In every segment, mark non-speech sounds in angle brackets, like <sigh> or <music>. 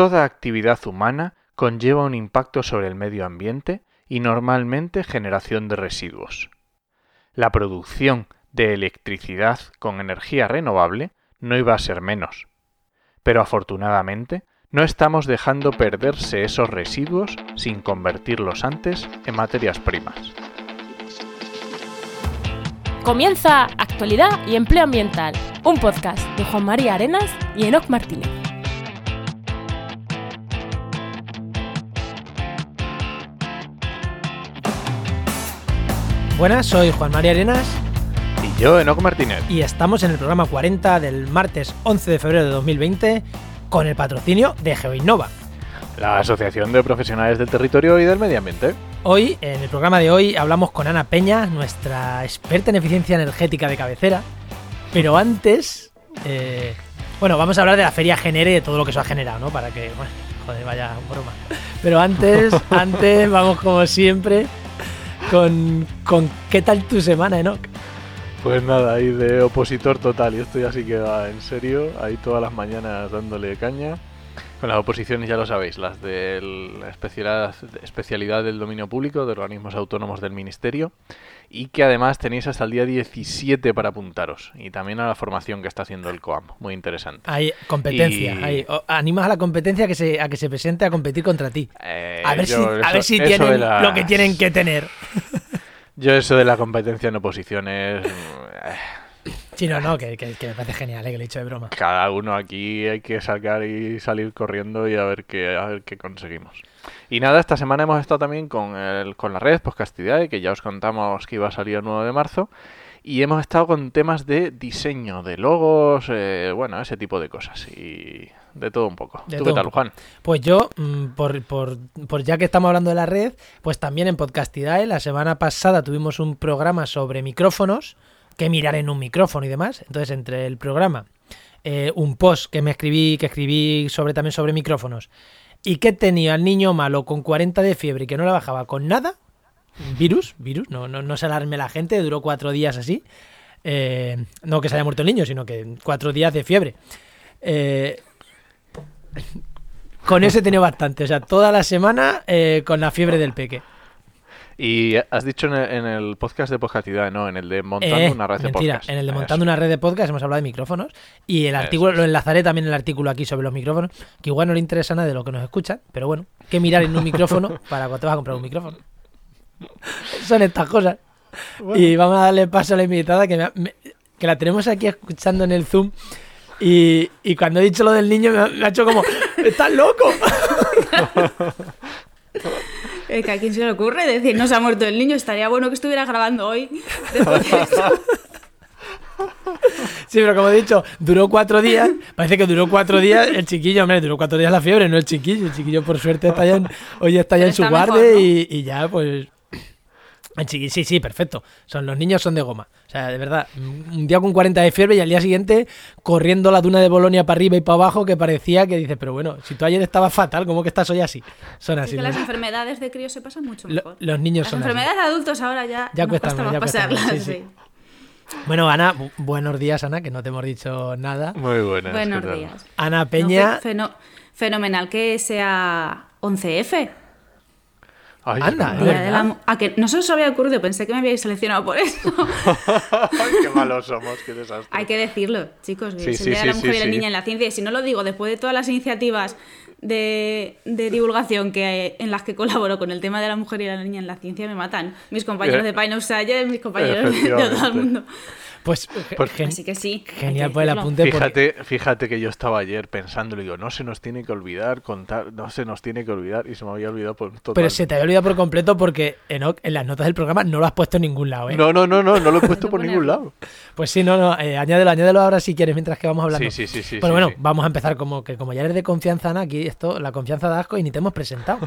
Toda actividad humana conlleva un impacto sobre el medio ambiente y normalmente generación de residuos. La producción de electricidad con energía renovable no iba a ser menos. Pero afortunadamente no estamos dejando perderse esos residuos sin convertirlos antes en materias primas. Comienza Actualidad y Empleo Ambiental, un podcast de Juan María Arenas y Enoc Martínez. Buenas, soy Juan María Arenas Y yo, Enoc Martínez. y estamos en el programa 40 del martes 11 de febrero de 2020 con el patrocinio de GeoInnova. La Asociación de Profesionales del Territorio y del Medio Ambiente. Hoy, en el programa de hoy, hablamos con Ana Peña, nuestra experta en eficiencia energética de cabecera. Pero antes, eh, bueno, vamos a hablar de la feria Genere y de todo lo que eso ha generado, ¿no? Para que, bueno, joder, vaya broma. Pero antes, <laughs> antes, vamos como siempre con, ¿qué tal tu semana, Enoch? Pues nada, ahí de opositor total, y esto ya sí que va en serio, ahí todas las mañanas dándole caña. Con las oposiciones ya lo sabéis, las de la especialidad, especialidad del dominio público, de organismos autónomos del Ministerio, y que además tenéis hasta el día 17 para apuntaros, y también a la formación que está haciendo el COAM, muy interesante. Hay competencia, Y- hay- animas a la competencia a que, se, a que se presente a competir contra ti. Eh, A ver si, a eso- ver si tienen las- lo que tienen que tener. <laughs> Yo eso de la competencia en oposiciones... Sí, no, no, que, que- que me parece genial, eh, que lo he dicho de broma. cada uno aquí hay que sacar y salir corriendo y a ver qué, a ver qué conseguimos. Y nada, esta semana hemos estado también con, el, con la red Podcastidad, que ya os contamos que iba a salir el 9 de marzo. Y hemos estado con temas de diseño, de logos, eh, bueno, ese tipo de cosas. Y de todo un poco. De ¿Tú qué tal, poco. Juan? Pues yo, mm, por, por- por ya que estamos hablando de la red, pues también en Podcastidae, la semana pasada tuvimos un programa sobre micrófonos, que mirar en un micrófono y demás. Entonces, entre el programa, eh, un post que me escribí, que escribí sobre también sobre micrófonos, y que tenía al niño malo con 40 de fiebre y que no la bajaba con nada, virus, virus, no, no, no se alarme la gente, duró cuatro días así. Eh, no que se haya muerto el niño, sino que cuatro días de fiebre. Eh, con ese tenido bastante, o sea, toda la semana con la fiebre del peque. Y has dicho en el, en el podcast de Podcastidad, no, en el de Montando Eh, una red de mentira, podcast. en el de Eso. montando una red de podcast hemos hablado de micrófonos y el Eso artículo es. lo enlazaré también el artículo aquí sobre los micrófonos, que igual no le interesa a nadie de lo que nos escuchan, pero bueno, que mirar en un micrófono <laughs> para cuando te vas a comprar un micrófono. Son estas cosas. Y vamos a darle paso a la invitada que, me me- que la tenemos aquí escuchando en el Zoom. Y, y cuando he dicho lo del niño me ha, me ha hecho como, ¡estás loco! <laughs> Es que a quién se le ocurre decir no se ha muerto el niño, estaría bueno que estuviera grabando hoy. <laughs> Sí, pero como he dicho, duró cuatro días. Parece que duró cuatro días. El chiquillo, hombre, duró cuatro días la fiebre, no el chiquillo. El chiquillo, por suerte, está ya en, hoy está ya en su guardia ¿no? y, y ya, pues. Chiqui- sí, sí, perfecto. Son, los niños son de goma. O sea, de verdad, un día con 40 de fiebre y al día siguiente corriendo la duna de Bolonia para arriba y para abajo que parecía que dices, pero bueno, si tú ayer estabas fatal, ¿cómo que estás hoy así? Son Es así. que los- las enfermedades de crío se pasan mucho lo- mejor. los niños Las son así. enfermedades de adultos ahora ya, Ya nos cuesta cuesta más, más ya cuesta más, pasarlas. sí, sí. sí. Bueno, Ana, bu- buenos días, Ana, que no te hemos dicho nada. Muy buenas. Buenos días. Ana No, Peña. fe- feno- fenomenal que sea 11F. Ay, Anda, Día de la que no se os había ocurrido, pensé que me habíais seleccionado por eso. <laughs> Ay, qué malos somos, qué desastre. Hay que decirlo, chicos, que Sí, es el sí, Día de la sí, Mujer sí, y la sí. Niña en la Ciencia. Y si no lo digo, después de todas las iniciativas de, de divulgación que en las que colaboro con el tema de la mujer y la niña en la ciencia, me matan. Mis compañeros Eh, de Pine of Science, mis compañeros de todo el mundo. Pues, Pues- gen- Así que sí. genial que por el apunte. porque- Fíjate, fíjate que yo estaba ayer pensando, le digo, no se nos tiene que olvidar contar, no se nos tiene que olvidar, y se me había olvidado por total. Pero se te había olvidado por completo porque Enoch, en las notas del programa no lo has puesto en ningún lado, ¿eh? No, no, no, no, no lo he <laughs> puesto No por ningún lado. Pues sí, no, no, eh, añádelo, añádelo ahora si quieres mientras que vamos hablando. Sí, sí, sí, sí. Pero sí, bueno, sí. vamos a empezar como que como ya eres de confianza, Ana, aquí esto, la confianza da asco y ni te hemos presentado.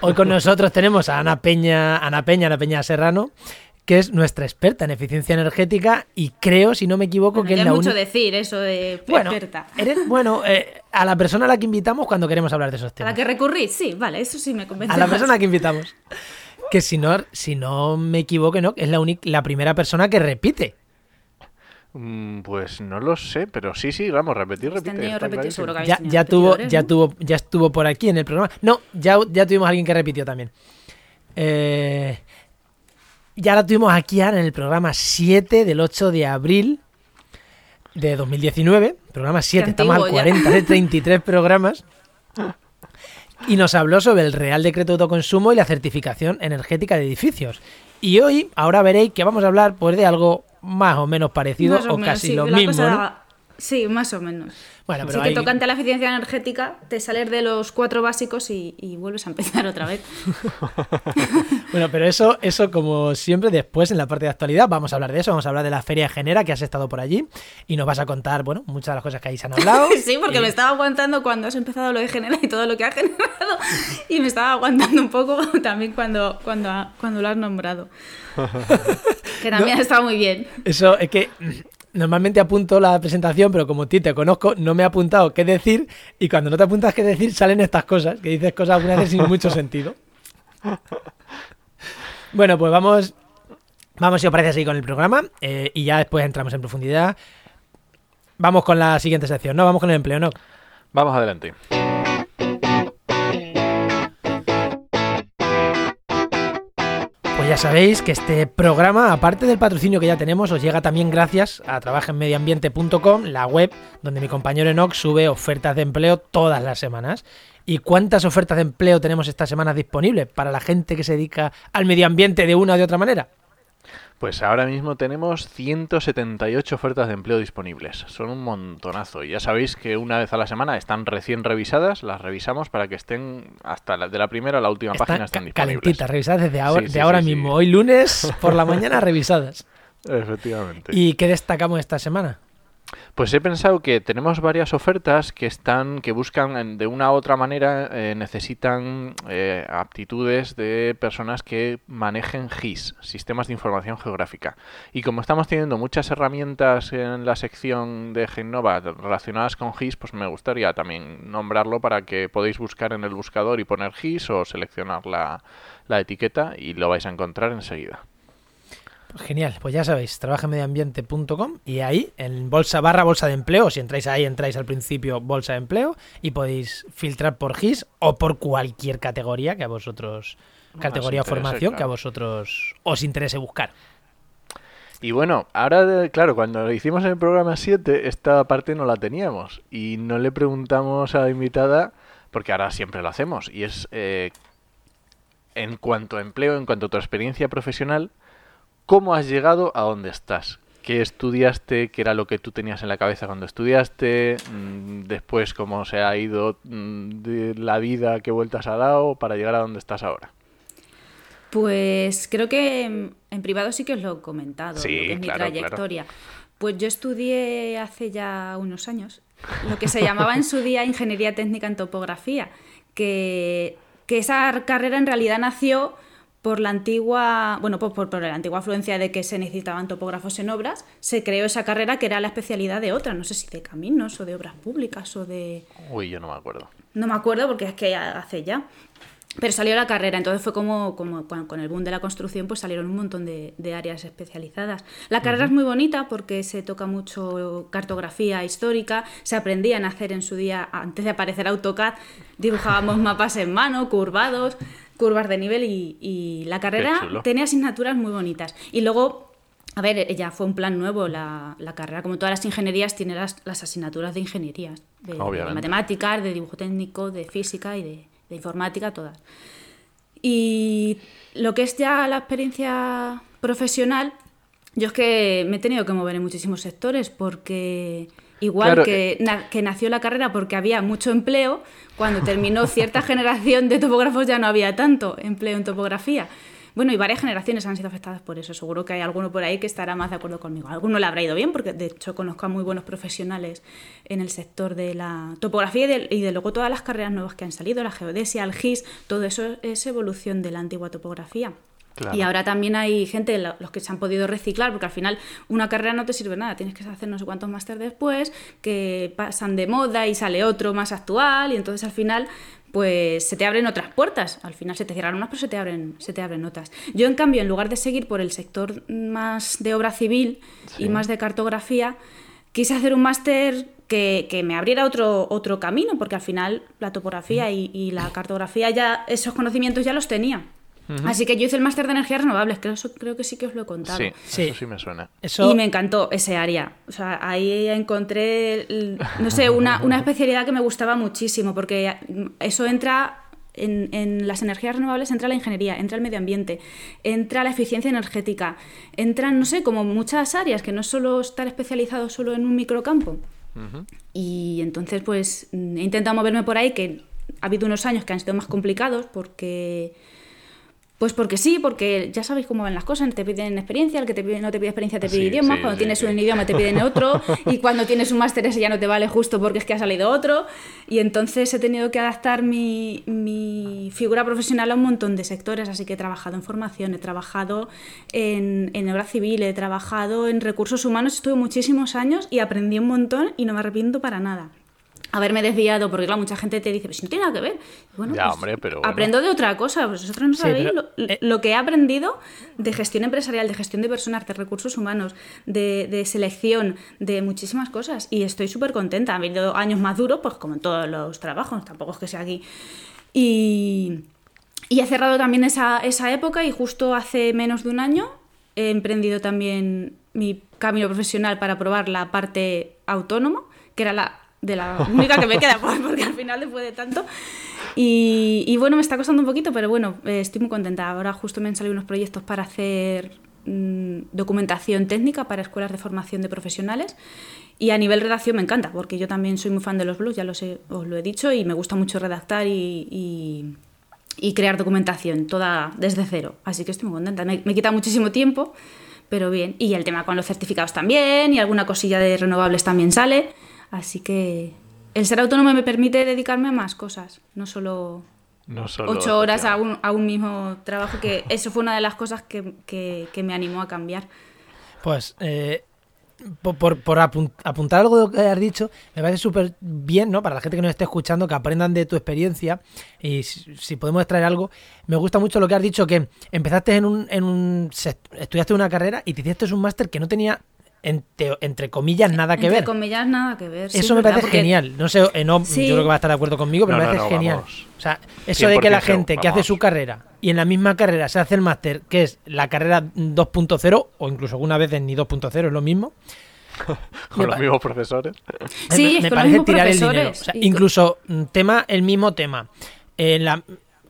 Hoy con nosotros tenemos a Ana Peña, Ana Peña, Ana Peña Serrano, que es nuestra experta en eficiencia energética y creo, si no me equivoco, Bueno, que es la mucho decir eso de Bueno, experta. eres, bueno eh, a la persona a la que invitamos cuando queremos hablar de esos ¿A temas. la que recurrís? Sí, vale, eso sí me convence. A la persona que invitamos. Que si no, si no me equivoco, ¿no? es la, única, la primera persona que repite. Mm, Pues no lo sé, pero sí, sí, vamos, repetir, Habéis repetir. seguro que Ya, ya tuvo, ya ¿no? tuvo, ya estuvo por aquí en el programa. No, ya, ya tuvimos a alguien que repitió también. Eh, ya la tuvimos aquí ahora en el programa 7 del 8 de abril de 2019. Programa 7, Qué estamos al antiguo ya. 40 de 33 programas. Y nos habló sobre el Real Decreto de Autoconsumo y la certificación energética de edificios. Y hoy, ahora veréis que vamos a hablar pues de algo más o menos parecido Más o, menos, casi sí, lo mismo. cosa- ¿no? Sí, más o menos. Bueno, pero Así que hay- tocante a la eficiencia energética, te sales de los cuatro básicos y, y vuelves a empezar otra vez. <laughs> Bueno, pero eso, eso como siempre, después en la parte de actualidad vamos a hablar de eso, vamos a hablar de la Feria de Genera, que has estado por allí, y nos vas a contar, bueno, muchas de las cosas que ahí se han hablado. <laughs> Sí, porque Y- me estaba aguantando cuando has empezado lo de generar y todo lo que ha <laughs> generado. Y me estaba aguantando un poco también cuando, cuando, cuando lo has nombrado. Que también ha estado muy bien. Eso es que normalmente apunto la presentación, pero como a ti te conozco, no me he apuntado qué decir, y cuando no te apuntas qué decir, salen estas cosas, que dices cosas algunas veces sin mucho sentido. <laughs> Bueno, pues vamos, vamos si os parece así con el programa, eh, y ya después entramos en profundidad. Vamos con la siguiente sección, ¿no? Vamos con el empleo, ¿no? Vamos adelante. Ya sabéis que este programa, aparte del patrocinio que ya tenemos, os llega también gracias a trabajenmedioambiente.com, la web donde mi compañero Enoch sube ofertas de empleo todas las semanas. ¿Y cuántas ofertas de empleo tenemos esta semana disponibles para la gente que se dedica al medio ambiente de una o de otra manera? Pues ahora mismo tenemos 178 ofertas de empleo disponibles. Son un montonazo. Y ya sabéis que una vez a la semana están recién revisadas, las revisamos para que estén hasta la, de la primera a la última página Están disponibles. calentitas, revisadas desde ahora, Sí, sí, de ahora sí. mismo. Hoy lunes por la mañana revisadas. <laughs> Efectivamente. ¿Y qué destacamos esta semana? Pues he pensado que tenemos varias ofertas que están, que buscan de una u otra manera, eh, necesitan eh, aptitudes de personas que manejen GIS, sistemas de información geográfica. Y como estamos teniendo muchas herramientas en la sección de Genova relacionadas con GIS, pues me gustaría también nombrarlo para que podáis buscar en el buscador y poner GIS o seleccionar la, la etiqueta y lo vais a encontrar enseguida. Pues genial, pues ya sabéis, trabajenmedioambiente.com y ahí en bolsa barra bolsa de empleo, si entráis ahí, entráis al principio bolsa de empleo y podéis filtrar por GIS o por cualquier categoría que a vosotros, categoría o formación que a vosotros os interese buscar. Y bueno, ahora, claro, cuando lo hicimos en el programa 7, esta parte no la teníamos. Y no le preguntamos a la invitada, porque ahora siempre lo hacemos, y es eh, en cuanto a empleo, en cuanto a tu experiencia profesional, ¿cómo has llegado a donde estás? ¿Qué estudiaste? ¿Qué era lo que tú tenías en la cabeza cuando estudiaste? Mm, Después, ¿cómo se ha ido mm, de la vida? ¿Qué vueltas ha dado para llegar a donde estás ahora? Pues creo que en, privado sí que os lo he comentado, Sí, lo que es claro, mi trayectoria. Pues yo estudié hace ya unos años lo que se llamaba en su día Ingeniería Técnica en Topografía, que, que esa carrera en realidad nació por la antigua, bueno, pues por, por la antigua afluencia de que se necesitaban topógrafos en obras, se creó esa carrera que era la especialidad de otra, no sé si de caminos o de obras públicas o de... Uy, yo no me acuerdo. No me acuerdo porque es que hace ya. Pero salió la carrera, entonces fue como, como con, el boom de la construcción, pues salieron un montón de, de áreas especializadas. La carrera es muy bonita porque se toca mucho cartografía histórica, se aprendían a hacer en su día, antes de aparecer AutoCAD, dibujábamos <laughs> mapas en mano, curvados, curvas de nivel y, y la carrera tenía asignaturas muy bonitas. Y luego a ver, ya fue un plan nuevo la, la carrera. Como todas las ingenierías, tiene las, las asignaturas de ingenierías. De, de matemáticas, de dibujo técnico, de física y de, de informática, todas. Y lo que es ya la experiencia profesional, yo es que me he tenido que mover en muchísimos sectores porque igual Claro, que, na- que nació la carrera porque había mucho empleo, cuando terminó cierta <laughs> generación de topógrafos ya no había tanto empleo en topografía. Bueno, y varias generaciones han sido afectadas por eso. Seguro que hay alguno por ahí que estará más de acuerdo conmigo. Alguno le habrá ido bien, porque de hecho conozco a muy buenos profesionales en el sector de la topografía y de, y de luego todas las carreras nuevas que han salido, la geodesia, el GIS, todo eso es evolución de la antigua topografía. Claro. Y ahora también hay gente, lo- los que se han podido reciclar, porque al final una carrera no te sirve nada, tienes que hacer no sé cuántos máster después, que pasan de moda y sale otro más actual, y entonces al final pues se te abren otras puertas. Al final se te cierran unas, pero se te abren, se te abren otras. Yo, en cambio, en lugar de seguir por el sector más de obra civil y más de cartografía, quise hacer un máster que, que, me abriera otro, otro camino, porque al final la topografía y, y la cartografía ya, esos conocimientos ya los tenía. Así que yo hice el máster de energías renovables, que eso creo que sí que os lo he contado. Sí, Sí. eso sí me suena. Eso, Y me encantó ese área. O sea, ahí encontré, el- no sé, una, una especialidad que me gustaba muchísimo, porque eso entra en, en las energías renovables, entra la ingeniería, entra el medio ambiente, entra la eficiencia energética, entran, no sé, como muchas áreas, que no es solo estar especializado solo en un microcampo. Y entonces, pues, he intentado moverme por ahí, que ha habido unos años que han sido más complicados porque... Pues porque sí, porque ya sabéis cómo van las cosas, te piden experiencia, el que te pide- no te pide experiencia te pide Sí, idiomas, sí, cuando sí, tienes un idioma te piden otro, y cuando tienes un máster ese ya no te vale justo porque es que ha salido otro, y entonces he tenido que adaptar mi, mi figura profesional a un montón de sectores, así que he trabajado en formación, he trabajado en, en obra civil, he trabajado en recursos humanos, estuve muchísimos años y aprendí un montón y no me arrepiento para nada haberme desviado, porque claro, mucha gente te dice, pero si no tiene nada que ver. Bueno, Ya, pues, hombre, pero bueno. aprendo de otra cosa, pues vosotros no Sí, sabéis pero, lo, eh, lo que he aprendido de gestión empresarial, de gestión de personas, de recursos humanos, de, de selección, de muchísimas cosas. Y estoy súper contenta. Han habido años más duros, pues como en todos los trabajos, tampoco es que sea aquí. Y, y he cerrado también esa, esa época y justo hace menos de un año he emprendido también mi camino profesional para probar la parte autónoma, que era la de la única que me queda, <laughs> porque al final después de tanto. Y, y bueno, me está costando un poquito, pero bueno, eh, estoy muy contenta. Ahora justo me han salido unos proyectos para hacer mm, documentación técnica para escuelas de formación de profesionales. Y a nivel redacción me encanta, porque yo también soy muy fan de los blogs, ya lo sé, os lo he dicho, y me gusta mucho redactar y, y- y crear documentación, toda desde cero. Así que estoy muy contenta. Me, me quita muchísimo tiempo, pero bien. Y el tema con los certificados también, y alguna cosilla de renovables también sale. Así que el ser autónomo me permite dedicarme a más cosas, no solo No solo ocho horas a un, a un mismo trabajo, que <laughs> eso fue una de las cosas que, que- que me animó a cambiar. Pues, eh, po- por, por apun- apuntar algo de lo que has dicho, me parece súper bien, ¿no? Para la gente que nos esté escuchando, que aprendan de tu experiencia y si, si podemos extraer algo. Me gusta mucho lo que has dicho, que empezaste en un, en un estudiaste una carrera y te hiciste un máster que no tenía, entre, entre comillas, nada que Entre ver. comillas, nada que ver. Eso es me parece porque- genial. No sé, eh, no, Sí. yo creo que va a estar de acuerdo conmigo, pero No, me parece no, genial. vamos. O sea, eso de que la 100% gente que hace su carrera y en la misma carrera se hace el máster, que es la carrera 2.0, o incluso algunas veces ni 2.0, es lo mismo. <laughs> Con los mismos profesores. Sí, me, es me con parece tirar el dinero. O sea, incluso mm, tema, el mismo tema. En la,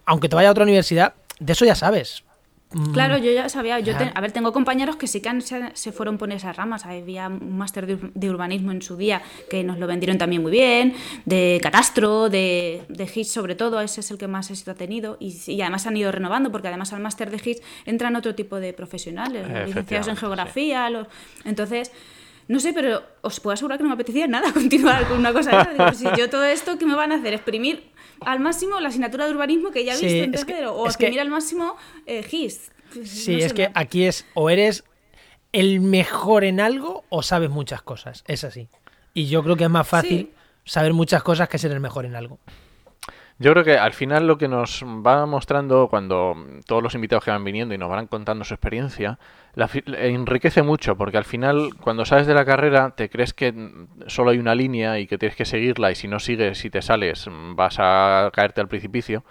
aunque te vaya a otra universidad, de eso ya sabes. Mm, Claro, yo ya sabía. Yo te- a ver, tengo compañeros que sí que han- se, se fueron por esas ramas. Había un máster de, de urbanismo en su día que nos lo vendieron también muy bien, de catastro, de, de GIS sobre todo, ese es el que más éxito ha tenido. Y, y además han ido renovando, porque además al máster de GIS entran otro tipo de profesionales, los licenciados en geografía. los- entonces. No sé, pero os puedo asegurar que no me apetecía nada <laughs> continuar con una cosa de esa. Digo, si yo todo esto, ¿qué me van a hacer? ¿Exprimir al máximo la asignatura de urbanismo que ya he Sí, visto es en tercero? ¿O que- exprimir al máximo eh, GIS? Sí, no es que aquí es o eres el mejor en algo o sabes muchas cosas. Es así. Y yo creo que es más fácil Sí. saber muchas cosas que ser el mejor en algo. Yo creo que al final lo que nos va mostrando cuando todos los invitados que van viniendo y nos van contando su experiencia, la enriquece mucho, porque al final cuando sales de la carrera te crees que solo hay una línea y que tienes que seguirla y si no sigues y te sales vas a caerte al precipicio.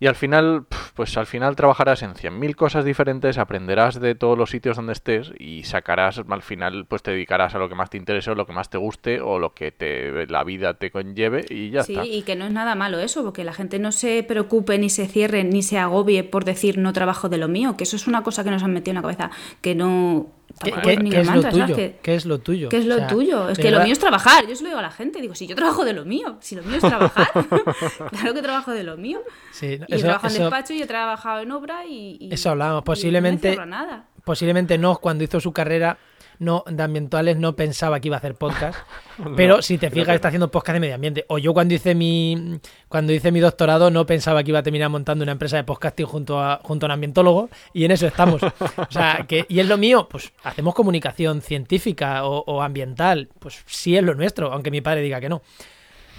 Y al final, pues al final trabajarás en 100.000 cosas diferentes, aprenderás de todos los sitios donde estés y sacarás, al final, pues te dedicarás a lo que más te interese o lo que más te guste o lo que te, la vida te conlleve y ya sí, está. y que no es nada malo eso, porque la gente no se preocupe, ni se cierre, ni se agobie por decir no trabajo de lo mío, que eso es una cosa que nos han metido en la cabeza, que no... ¿Qué, es qué ningún es lo tuyo? Que- ¿Qué es lo tuyo? ¿Qué es lo O sea, tuyo? Es de que lo mío es trabajar. Yo se lo digo a la gente. Digo, si yo trabajo de lo mío, si lo mío es trabajar, <laughs> <laughs> claro que trabajo de lo mío. Sí, Y eso- he trabajado en eso- despacho y he trabajado en obra y... y- Eso hablábamos. y Posiblemente- No me cierro a nada. posiblemente no, cuando hizo su carrera no de ambientales no pensaba que iba a hacer podcast, <laughs> pero si te fijas que está haciendo podcast de medio ambiente. O yo cuando hice mi cuando hice mi doctorado no pensaba que iba a terminar montando una empresa de podcasting junto a junto a un ambientólogo y en eso estamos. O sea, <laughs> que y es lo mío, pues hacemos comunicación científica o, o ambiental, pues sí es lo nuestro, aunque mi padre diga que no.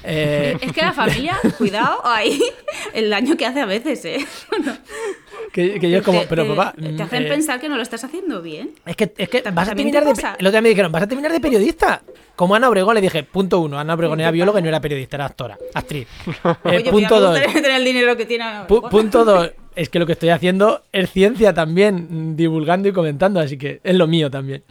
Eh, Es que la familia, cuidado ahí, el daño que hace a veces, ¿eh? que, que yo es como, pero te- papá. Te mm, hacen eh, pensar que no lo estás haciendo bien. Es que, es que vas a terminar te de. pasa. El otro día me dijeron, vas a terminar de periodista. Como Ana Obregón le dije, punto uno. Ana Obregón era bióloga y no era periodista, era actora, actriz. <laughs> Eh, Oye, punto dos. tener el dinero que tiene. Ana Obregón. punto dos. <laughs> Es que lo que estoy haciendo es ciencia también, divulgando y comentando, así que es lo mío también.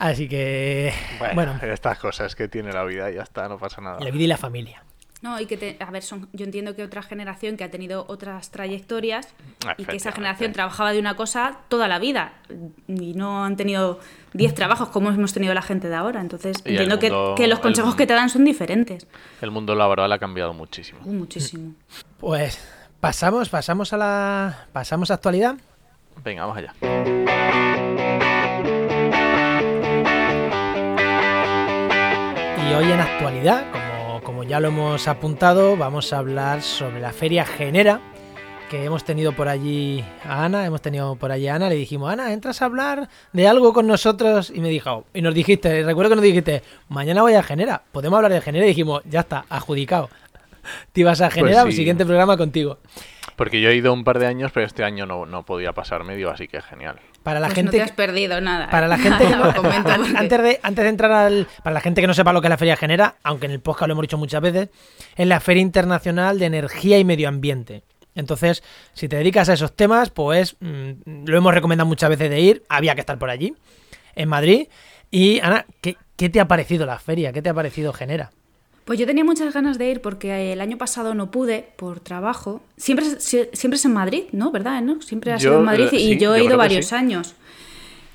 Así que. Bueno, Bueno, estas cosas que tiene la vida y ya está, no pasa nada. la vida y la familia. No, y que, te- a ver, son, yo entiendo que otra generación que ha tenido otras trayectorias y que esa generación trabajaba de una cosa toda la vida y no han tenido 10 trabajos como hemos tenido la gente de ahora. Entonces, Y el entiendo que- mundo- que, los el- consejos que te dan son diferentes. El mundo laboral ha cambiado muchísimo. Uh, muchísimo. Pues pasamos, pasamos a la. Pasamos a actualidad. Venga, vamos allá. Y hoy en actualidad, como, como ya lo hemos apuntado, vamos a hablar sobre la feria Genera, que hemos tenido por allí a Ana, hemos tenido por allí a Ana, le dijimos, Ana, ¿entras a hablar de algo con nosotros? Y me dijo, y nos dijiste, recuerdo que nos dijiste, mañana voy a Genera, podemos hablar de Genera, y dijimos, ya está, adjudicado. Te ibas a Genera, sí. siguiente programa contigo. Porque yo he ido un par de años, pero este año no, no podía pasar medio, así que genial. Para la Pues gente no te has perdido nada. Para ¿eh? la gente que no, an- porque- antes, de, antes de entrar al. Para la gente que no sepa lo que la feria genera, aunque en el podcast lo hemos dicho muchas veces, es la Feria Internacional de Energía y Medio Ambiente. Entonces, si te dedicas a esos temas, pues mm, lo hemos recomendado muchas veces de ir, había que estar por allí, en Madrid. Y Ana, ¿qué, qué te ha parecido la feria? ¿Qué te ha parecido Genera? Pues yo tenía muchas ganas de ir porque el año pasado no pude por trabajo. Siempre, siempre es en Madrid, ¿no? ¿Verdad? ¿no? Siempre ha sido en Madrid eh, y sí, yo he yo ido varios sí. años.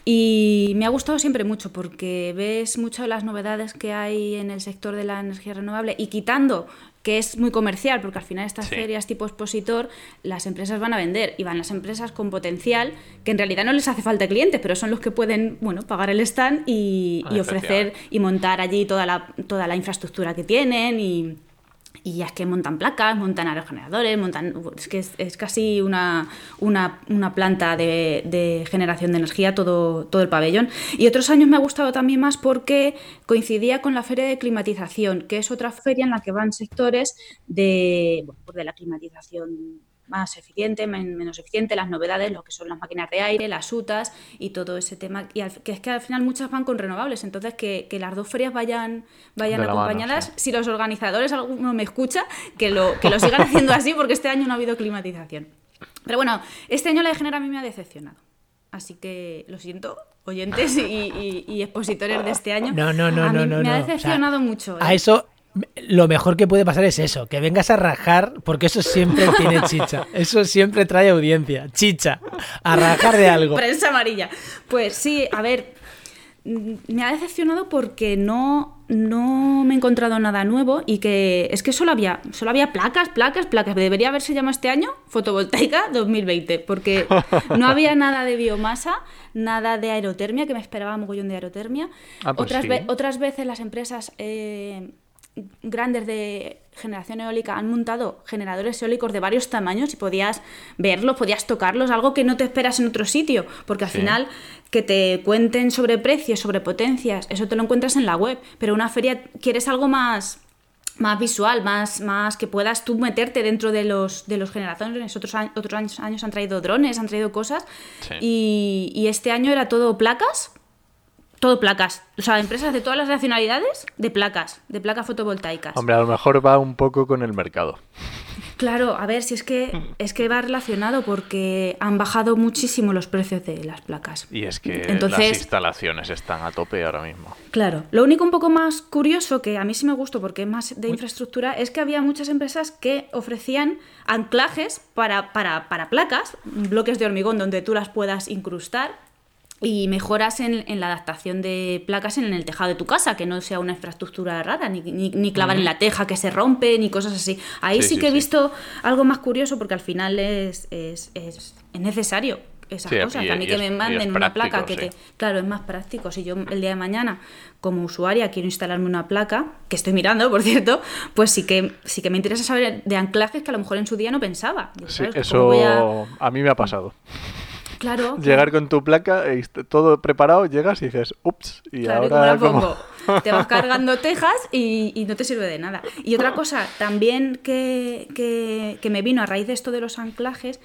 Y me ha gustado siempre mucho porque ves mucho de las novedades que hay en el sector de la energía renovable y quitando que es muy comercial, porque al final estas Sí. ferias tipo expositor, las empresas van a vender y van las empresas con potencial, que en realidad no les hace falta clientes, pero son los que pueden, bueno, pagar el stand y, Ah, y ofrecer efectivamente. y montar allí toda la, toda la infraestructura que tienen y, y ya es que montan placas, montan aerogeneradores, montan. Es que es, casi una, una, una planta de, generación de energía todo, todo el pabellón. Y otros años me ha gustado también más porque coincidía con la feria de climatización, que es otra feria en la que van sectores de, pues de la climatización más eficiente, men- menos eficiente, las novedades, lo que son las máquinas de aire, las UTAs y todo ese tema. Y al- que es que al final muchas van con renovables, entonces que, que las dos ferias vayan, vayan mano, acompañadas. sí. Si los organizadores, alguno me escucha, que lo, que lo sigan <laughs> haciendo así porque este año no ha habido climatización. Pero bueno, este año la de Genera a mí me ha decepcionado. Así que lo siento, oyentes y, y- y expositores de este año. No, no, no, A mí no, no. Me ha no. O sea, decepcionado mucho. A ¿eh? eso, lo mejor que puede pasar es eso, que vengas a rajar, porque eso siempre <laughs> tiene chicha. Eso siempre trae audiencia. Chicha. A rajar de algo. Prensa amarilla. Pues sí, a ver, mm, me ha decepcionado porque no, no me he encontrado nada nuevo y que es que solo había, solo había placas, placas, placas. Debería haberse llamado este año Fotovoltaica 2020, porque no <laughs> había nada de biomasa, nada de aerotermia, que me esperaba mogollón de aerotermia. Ah, pues otras, sí. ve- otras veces las empresas... eh, grandes de generación eólica han montado generadores eólicos de varios tamaños y podías verlos, podías tocarlos, algo que no te esperas en otro sitio, porque al Sí. final que te cuenten sobre precios, sobre potencias, eso te lo encuentras en la web, pero una feria quieres algo más más visual, más, más que puedas tú meterte dentro de los, de los generadores. Otros, años, otros años, han traído drones, han traído cosas. Sí. Y, y este año era todo placas, todo placas. O sea, empresas de todas las nacionalidades de placas, de placas fotovoltaicas. Hombre, a lo mejor va un poco con el mercado. Claro, a ver, si es que es que va relacionado porque han bajado muchísimo los precios de las placas. Y es que Entonces- las instalaciones están a tope ahora mismo. Claro, lo único un poco más curioso que a mí sí me gustó porque es más de infraestructura es que había muchas empresas que ofrecían anclajes para, para, para placas, bloques de hormigón donde tú las puedas incrustar y mejoras en, en la adaptación de placas en el tejado de tu casa, que no sea una infraestructura rara, ni, ni, ni clavar en la teja que se rompe, ni cosas así. Ahí Sí, sí, sí, que he sí. visto algo más curioso porque al final es, es, es, es necesario esas cosas. y- a mí y que me manden una práctico, placa que te... Claro, es más práctico. Si yo el día de mañana, como usuaria, quiero instalarme una placa, que estoy mirando, por cierto, pues sí que, sí que me interesa saber de anclajes que a lo mejor en su día no pensaba. Sí, ¿sabes? ¿Cómo eso a... mí me ha pasado. <laughs> Claro. Llegar con tu placa, y est- todo preparado, llegas y dices, ups, y Claro, ¿y ahora cómo la como... pongo? Te vas cargando tejas y, y no te sirve de nada. Y otra cosa también que, que- que me vino a raíz de esto de los anclajes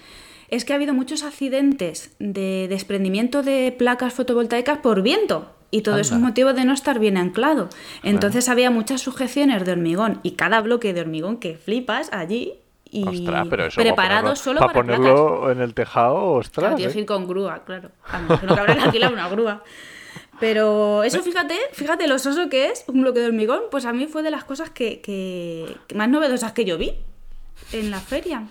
es que ha habido muchos accidentes de desprendimiento de placas fotovoltaicas por viento. Y todo eso es Anda. motivo de no estar bien anclado. Entonces había muchas sujeciones de hormigón y cada bloque de hormigón que flipas allí y Ostras, pero eso preparado solo para para, placas. ponerlo en el tejado, Claro, ostras. tienes ¿eh? que ir con grúa, claro. A lo mejor no que habrán alquilado una grúa. Pero eso, fíjate, fíjate lo soso que es un bloque de hormigón, pues a mí fue de las cosas que, que- que más novedosas que yo vi en la feria.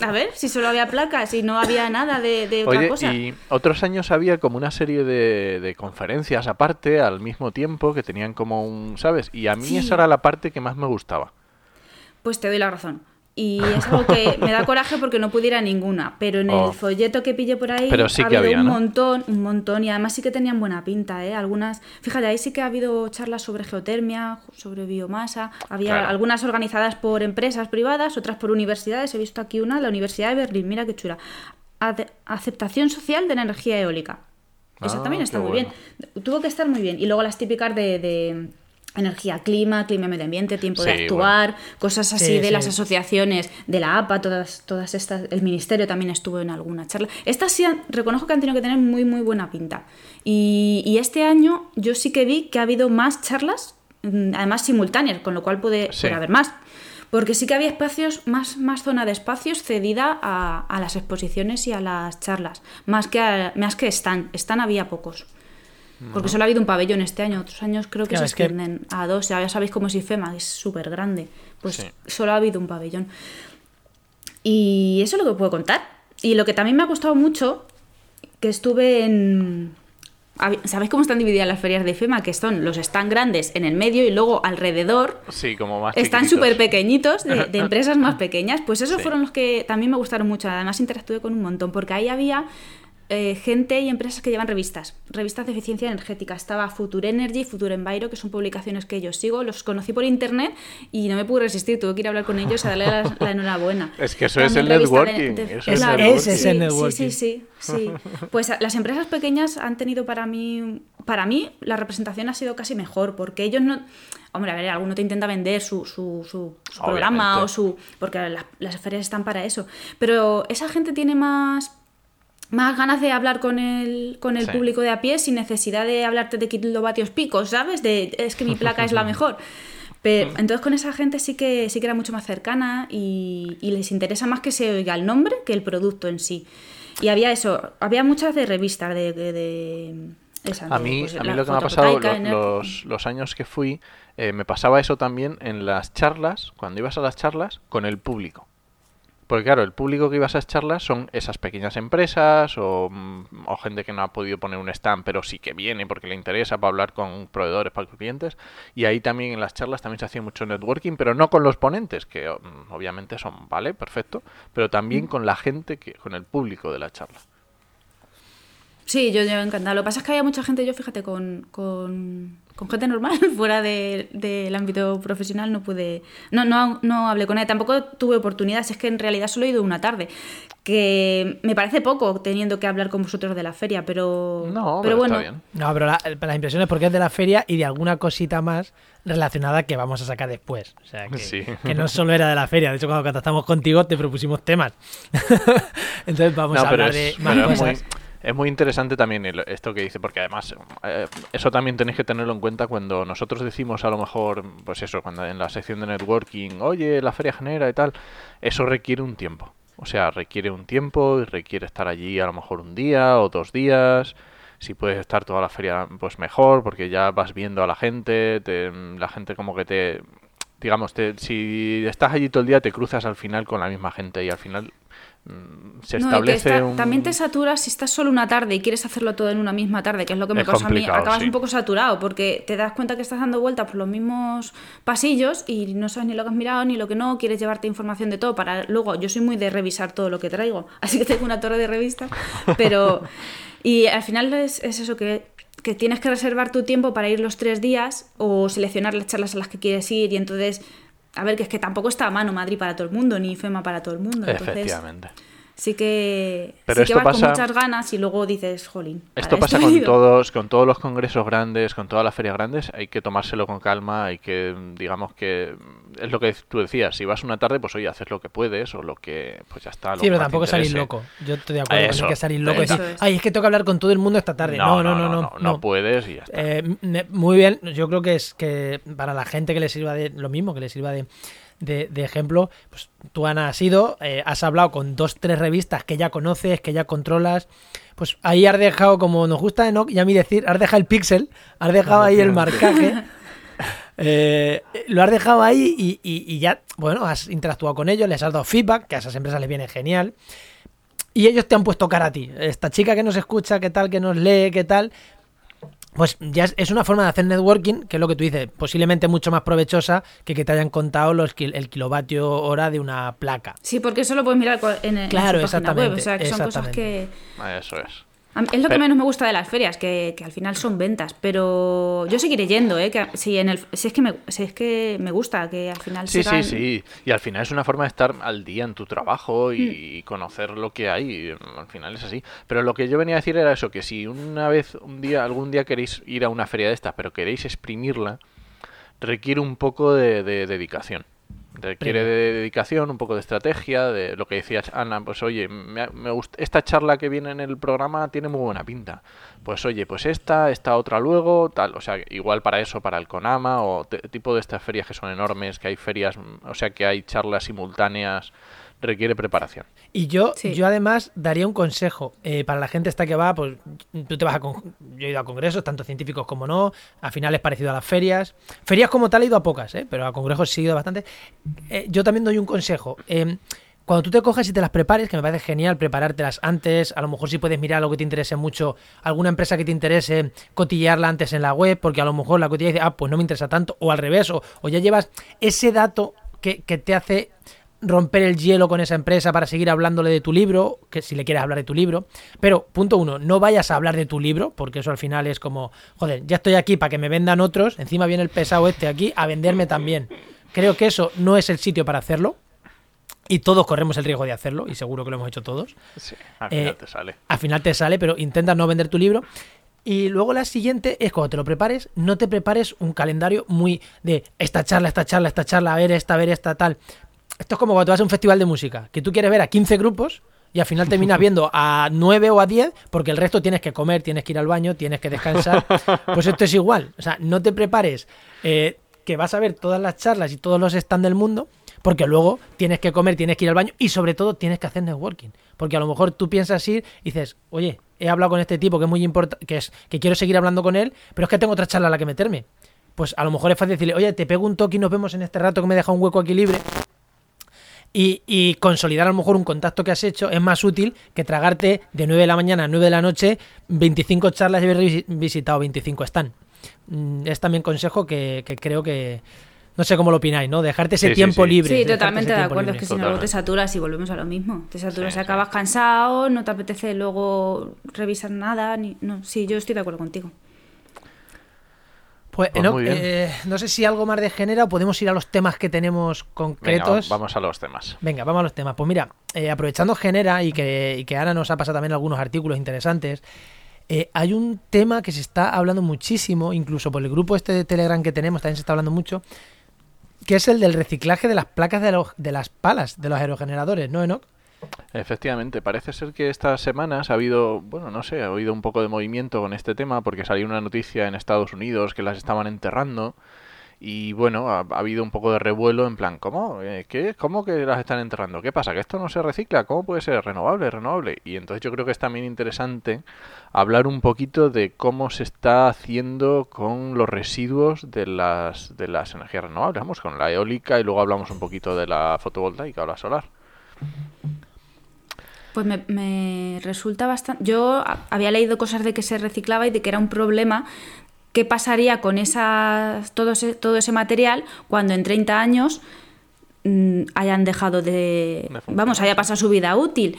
A ver, si solo había placas y no había nada de, de otra Oye, cosa. y otros años había como una serie de, de conferencias aparte, al mismo tiempo, que tenían como un, ¿sabes? Y a mí Sí. esa era la parte que más me gustaba. Pues te doy la razón. Y es algo que <laughs> me da coraje porque no pudiera ninguna. Pero en Oh. el folleto que pillé por ahí Pero sí ha que habido había, un ¿no? montón, un montón. Y además sí que tenían buena pinta, ¿eh? Algunas. Fíjate, ahí sí que ha habido charlas sobre geotermia, sobre biomasa. Había Claro. algunas organizadas por empresas privadas, otras por universidades. He visto aquí una, la Universidad de Berlín. Mira qué chula. Ade- aceptación social de la energía eólica. Esa Ah, también está muy bueno. bien. Tuvo que estar muy bien. Y luego las típicas de, de energía, clima, clima y medio ambiente, tiempo de actuar, cosas así Sí, de sí. las asociaciones, de la APA, todas, todas estas, el ministerio también estuvo en alguna charla. Estas sí han- reconozco que han tenido que tener muy, muy buena pinta. Y, y este año yo sí que vi que ha habido más charlas, mm, además simultáneas, con lo cual puede, Sí. puede haber más. Porque sí que había espacios, más, más zona de espacios cedida a, a las exposiciones y a las charlas, más que, a- más que stand. Stand había pocos. Porque solo ha habido un pabellón este año, otros años creo que Claro, se que- extienden a dos. Ya sabéis cómo es IFEMA, que es súper grande. Pues Sí. solo ha habido un pabellón. Y eso es lo que puedo contar. Y lo que también me ha gustado mucho, que estuve en... ¿Sabéis cómo están divididas las ferias de IFEMA? Que son los están grandes en el medio y luego alrededor Sí, como más están súper pequeñitos, de, de <laughs> empresas más pequeñas. Pues esos Sí. fueron los que también me gustaron mucho. Además interactué con un montón, porque ahí había eh, gente y empresas que llevan revistas, revistas de eficiencia energética. Estaba Future Energy, Future Enviro, que son publicaciones que yo sigo. Los conocí por internet y no me pude resistir. Tuve que ir a hablar con ellos y darle la, <laughs> la enhorabuena. Es que eso es el de- networking, de- eso es claro, networking. sí, Ese es el sí, networking. Sí, sí, sí. <laughs> Pues a- las empresas pequeñas han tenido para mí, para mí la representación ha sido casi mejor, porque ellos no, hombre, a ver, alguno te intenta vender su, su, su- su programa o su, porque las, las ferias están para eso, pero esa gente tiene más más ganas de hablar con el, con el Sí. público de a pie sin necesidad de hablarte de kilovatios picos, ¿sabes? De es que mi placa es la <laughs> mejor. Pero, entonces con esa gente sí que sí que era mucho más cercana y, y les interesa más que se oiga el nombre que el producto en sí. Y había eso, había muchas de revistas de... de- de- esa, A mí, pues, a mí lo que me ha pasado lo- los, los años que fui, eh, me pasaba eso también en las charlas, cuando ibas a las charlas, con el público. Porque claro, el público que ibas a esas charlas son esas pequeñas empresas o, mm, o gente que no ha podido poner un stand, pero sí que viene porque le interesa para hablar con proveedores, para clientes. Y ahí también en las charlas también se hacía mucho networking, pero no con los ponentes, que mm, obviamente son, vale, perfecto, pero también con la gente, que con el público de la charla. Sí, yo, yo encantada. Lo que pasa es que había mucha gente, yo fíjate, con, con, con gente normal, <laughs> fuera de- del ámbito profesional, no pude. No, no, no hablé con ella. Tampoco tuve oportunidades, es que en realidad solo he ido una tarde. Que me parece poco teniendo que hablar con vosotros de la feria, pero. No, pero pero bueno. está bien. No, pero la, la impresión es porque es de la feria y de alguna cosita más relacionada que vamos a sacar después. O sea, que, Sí. que no solo era de la feria. De hecho, cuando contactamos contigo te propusimos temas. <laughs> Entonces vamos No, a hablar es, de más pero es cosas. muy, es muy interesante también esto que dice, porque además eh, eso también tenéis que tenerlo en cuenta cuando nosotros decimos a lo mejor, pues eso, cuando en la sección de networking, oye, la feria genera y tal, eso requiere un tiempo. O sea, requiere un tiempo y requiere estar allí a lo mejor un día o dos días. Si puedes estar toda la feria, pues mejor, porque ya vas viendo a la gente, te- la gente como que te... Digamos, te- si estás allí todo el día te cruzas al final con la misma gente y al final se No, establece está- un... También te saturas si estás solo una tarde y quieres hacerlo todo en una misma tarde, que es lo que me Es pasa a mí. Acabas sí. un poco saturado porque te das cuenta que estás dando vueltas por los mismos pasillos y no sabes ni lo que has mirado ni lo que no. Quieres llevarte información de todo para luego. Yo soy muy de revisar todo lo que traigo, <laughs> así que tengo una torre de revistas, pero. Y al final es, es eso que que tienes que reservar tu tiempo para ir los tres días o seleccionar las charlas a las que quieres ir y entonces a ver que es que tampoco está a mano Madrid para todo el mundo ni FEMA para todo el mundo entonces Efectivamente. Sí que, Pero sí que esto vas con pasa- muchas ganas y luego dices, jolín. Esto pasa con ido". todos, con todos los congresos grandes, con todas las ferias grandes, hay que tomárselo con calma, hay que, digamos que, es lo que tú decías, si vas una tarde, pues oye, haces lo que puedes o lo que, pues ya está. lo Sí, que pero tampoco salir loco. Yo estoy de acuerdo con Eso, el que salir loco y decir, es. ay, es que tengo que hablar con todo el mundo esta tarde. No, no, no, no. no, puedes y ya está. Eh, muy bien, yo creo que es que para la gente que le sirva de lo mismo, que le sirva de, de- de ejemplo, pues tú Ana has ido, eh, has hablado con dos, tres revistas que ya conoces, que ya controlas, pues ahí has dejado, como nos gusta Enoch y a mí decir, has dejado el pixel, has dejado ahí el marcaje. <laughs> eh, lo has dejado ahí y, y- y ya, bueno, has interactuado con ellos, les has dado feedback, que a esas empresas les viene genial. Y ellos te han puesto cara a ti. Esta chica que nos escucha, qué tal, que nos lee, qué tal. Pues ya es, es una forma de hacer networking, que es lo que tú dices, posiblemente mucho más provechosa que que te hayan contado los, kil- el kilovatio hora de una placa. Sí, porque eso lo puedes mirar en, en Claro, su página web. exactamente, O sea, que son cosas que. Eso es. Es lo que menos me gusta de las ferias, que, que al final son ventas. Pero yo seguiré yendo, ¿eh? Que, si, en el, si, es que me, si es que me gusta que al final Sí, sigan- sí, sí. Y al final es una forma de estar al día en tu trabajo y, Mm. conocer lo que hay. mm, Al final es así. Pero lo que yo venía a decir era eso, que si una vez, un día, algún día queréis ir a una feria de estas, pero queréis exprimirla, requiere un poco de, de dedicación. Requiere de dedicación, un poco de estrategia, de lo que decías Ana, pues oye, me, me gusta, esta charla que viene en el programa tiene muy buena pinta. Pues oye, pues esta, esta otra luego, tal, o sea, igual para eso, para el Conama o tipo de estas ferias que son enormes, que hay ferias, o sea, que hay charlas simultáneas, requiere preparación. Y yo, Sí. yo además daría un consejo eh, para la gente esta que va, pues tú te vas a... con- Yo he ido a congresos, tanto científicos como no, a finales parecido a las ferias. Ferias como tal he ido a pocas, ¿eh? pero a congresos sí he ido bastante. Eh, yo también doy un consejo. eh, cuando tú te cojas y te las prepares, que me parece genial preparártelas antes, a lo mejor si puedes mirar algo que te interese mucho, alguna empresa que te interese, cotillearla antes en la web, porque a lo mejor la cotilla dice, ah, pues no me interesa tanto, o al revés, o, o ya llevas ese dato que, que te hace romper el hielo con esa empresa para seguir hablándole de tu libro, que si le quieres hablar de tu libro. Pero, punto uno, no vayas a hablar de tu libro, porque eso al final es como, joder, ya estoy aquí para que me vendan otros, encima viene el pesado este aquí a venderme también. Creo que eso no es el sitio para hacerlo. Y todos corremos el riesgo de hacerlo, y seguro que lo hemos hecho todos. Sí, al Eh, final te sale. Al final te sale, pero intenta no vender tu libro. Y luego la siguiente es cuando te lo prepares, no te prepares un calendario muy de esta charla, esta charla, esta charla, a ver esta, a ver esta, tal. Esto es como cuando vas a un festival de música, que tú quieres ver a 15 grupos y al final terminas viendo a 9 o a 10 porque el resto tienes que comer, tienes que ir al baño, tienes que descansar. Pues esto es igual. O sea, no te prepares eh, que vas a ver todas las charlas y todos los stands del mundo porque luego tienes que comer, tienes que ir al baño y sobre todo tienes que hacer networking. Porque a lo mejor tú piensas ir y dices, oye, he hablado con este tipo que es muy importante, que es que quiero seguir hablando con él, pero es que tengo otra charla a la que meterme. Pues a lo mejor es fácil decirle, oye, te pego un toque y nos vemos en este rato que me deja un hueco aquí libre. Y, y consolidar a lo mejor un contacto que has hecho es más útil que tragarte de 9 de la mañana a 9 de la noche 25 charlas y haber visi- visitado 25 stand. Mm, Es también consejo que, que creo que... No sé cómo lo opináis, ¿no? Dejarte ese Sí, tiempo sí. libre. Sí, totalmente de acuerdo. Es que si no, luego te saturas y volvemos a lo mismo. Te saturas Sí, y sí. acabas cansado, no te apetece luego revisar nada. Ni... No, sí, yo estoy de acuerdo contigo. Pues, Pues eh, no sé si algo más de género o podemos ir a los temas que tenemos concretos. va- vamos a los temas. Venga, vamos a los temas. Pues mira, eh, aprovechando Genera y que, y que Ana nos ha pasado también algunos artículos interesantes, eh, hay un tema que se está hablando muchísimo, incluso por el grupo este de Telegram que tenemos, también se está hablando mucho, que es el del reciclaje de las placas de, los, de las palas de los aerogeneradores, ¿no, Enoch? Efectivamente, parece ser que estas semanas ha habido, bueno, no sé, ha habido un poco de movimiento con este tema porque salió una noticia en Estados Unidos que las estaban enterrando y bueno, ha, ha habido un poco de revuelo en plan, ¿cómo? Eh, ¿Qué? ¿Cómo que las están enterrando? ¿Qué pasa? ¿Que esto no se recicla? ¿Cómo puede ser renovable, renovable? Y entonces yo creo que es también interesante hablar un poquito de cómo se está haciendo con los residuos de las, de las energías renovables, vamos, con la eólica y luego hablamos un poquito de la fotovoltaica o la solar. Pues me, me resulta bastante... Yo había leído cosas de que se reciclaba y de que era un problema. ¿Qué pasaría con esas, todo, ese, todo ese material cuando en 30 años mm, hayan dejado de... Vamos, haya pasado su vida útil.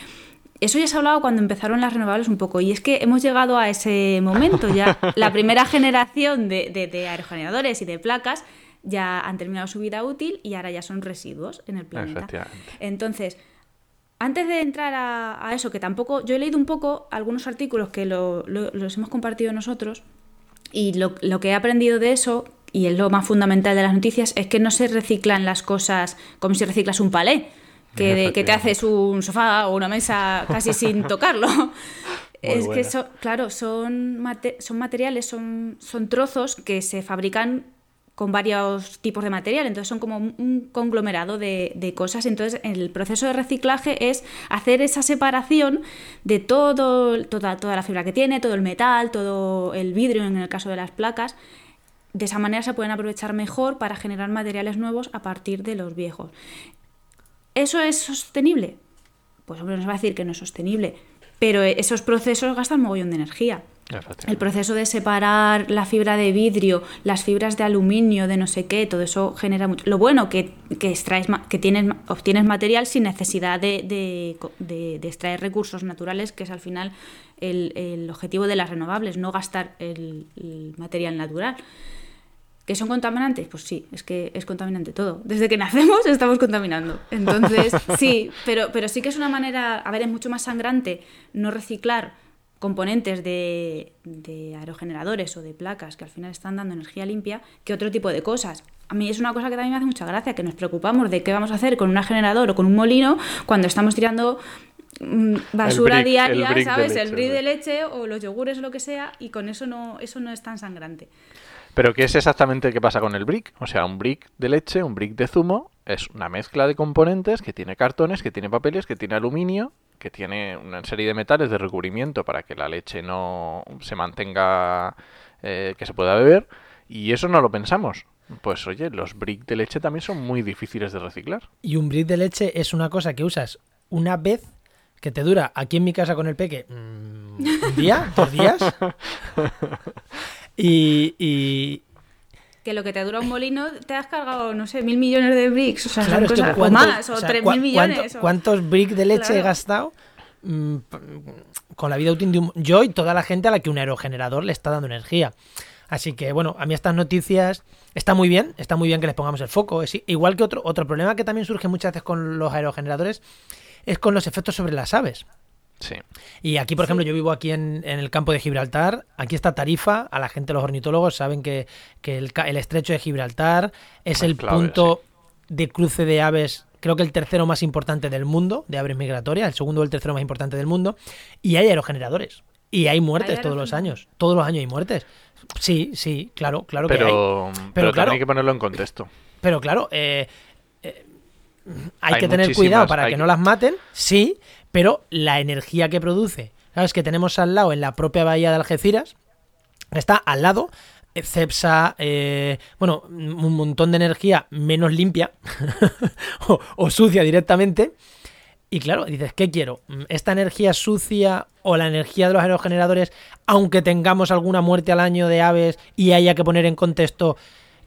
Eso ya se ha hablado cuando empezaron las renovables un poco. Y es que hemos llegado a ese momento ya. <laughs> La primera generación de, de, de aerogeneradores y de placas ya han terminado su vida útil y ahora ya son residuos en el planeta. Entonces, antes de entrar a, eso, que tampoco, yo he leído un poco algunos artículos que los hemos compartido nosotros y lo, que he aprendido de eso, y es lo más fundamental de las noticias, es que no se reciclan las cosas como si reciclas un palé, que, que te haces un sofá o una mesa casi sin <laughs> tocarlo. es que, claro, son, son materiales, son, son trozos que se fabrican con varios tipos de material, entonces son como un conglomerado de, cosas. Entonces, el proceso de reciclaje es hacer esa separación de todo, toda, toda la fibra que tiene, todo el metal, todo el vidrio en el caso de las placas. De esa manera se pueden aprovechar mejor para generar materiales nuevos a partir de los viejos. ¿Eso es sostenible? Pues hombre, nos va a decir que no es sostenible, pero esos procesos gastan mogollón de energía. El proceso de separar la fibra de vidrio, las fibras de aluminio, de no sé qué, todo eso genera mucho. Lo bueno que, que extraes, que tienes, obtienes material sin necesidad de, extraer recursos naturales, que es al final el, objetivo de las renovables, no gastar el, material natural. ¿Que son contaminantes? Pues sí, es que es contaminante todo. Desde que nacemos estamos contaminando. Entonces, <laughs> sí, pero, pero sí que es una manera, a ver, es mucho más sangrante no reciclar componentes de, aerogeneradores o de placas que al final están dando energía limpia que otro tipo de cosas. A mí es una cosa que también me hace mucha gracia, que nos preocupamos de qué vamos a hacer con un generador o con un molino cuando estamos tirando mm, basura diaria, ¿sabes? el brick de leche o los yogures o lo que sea, y con eso no, eso no es tan sangrante. Pero ¿qué es exactamente qué pasa con el brick? O sea, un brick de leche, un brick de zumo, es una mezcla de componentes que tiene cartones, que tiene papeles, que tiene aluminio que tiene una serie de metales de recubrimiento para que la leche no se mantenga, eh, que se pueda beber, y eso no lo pensamos. Pues oye, los bricks de leche también son muy difíciles de reciclar. Y un brick de leche es una cosa que usas una vez que te dura aquí en mi casa con el peque mm, un día, dos días. <laughs> y, que lo que te dura un molino te has cargado, no sé, mil millones de bricks, o sea, son más, o, tres mil millones. ¿Cuántos bricks de leche he gastado mm, con la vida útil de un... Yo y toda la gente a la que un aerogenerador le está dando energía. Así que, bueno, a mí estas noticias está muy bien, está muy bien que les pongamos el foco. Es igual que otro, otro problema que también surge muchas veces con los aerogeneradores es con los efectos sobre las aves. Y aquí, por ejemplo, yo vivo aquí en, el campo de Gibraltar. Aquí está Tarifa. A la gente, los ornitólogos, saben que, el, estrecho de Gibraltar es el punto de cruce de aves, creo que el tercero más importante del mundo, de aves migratorias, el segundo o el tercero más importante del mundo. Y hay aerogeneradores. Y hay muertes todos los años. Todos los años hay muertes. Sí, sí, claro, claro pero, que hay. Pero, claro, hay que ponerlo en contexto. Pero claro, eh, eh, hay, que tener cuidado para que, no las maten, sí, pero la energía que produce, ¿sabes? Que tenemos al lado en la propia bahía de Algeciras, está al lado, eh, Cepsa, eh, bueno, un montón de energía menos limpia <laughs> o, sucia directamente. Y claro, dices, ¿qué quiero? ¿Esta energía sucia o la energía de los aerogeneradores, aunque tengamos alguna muerte al año de aves y haya que poner en contexto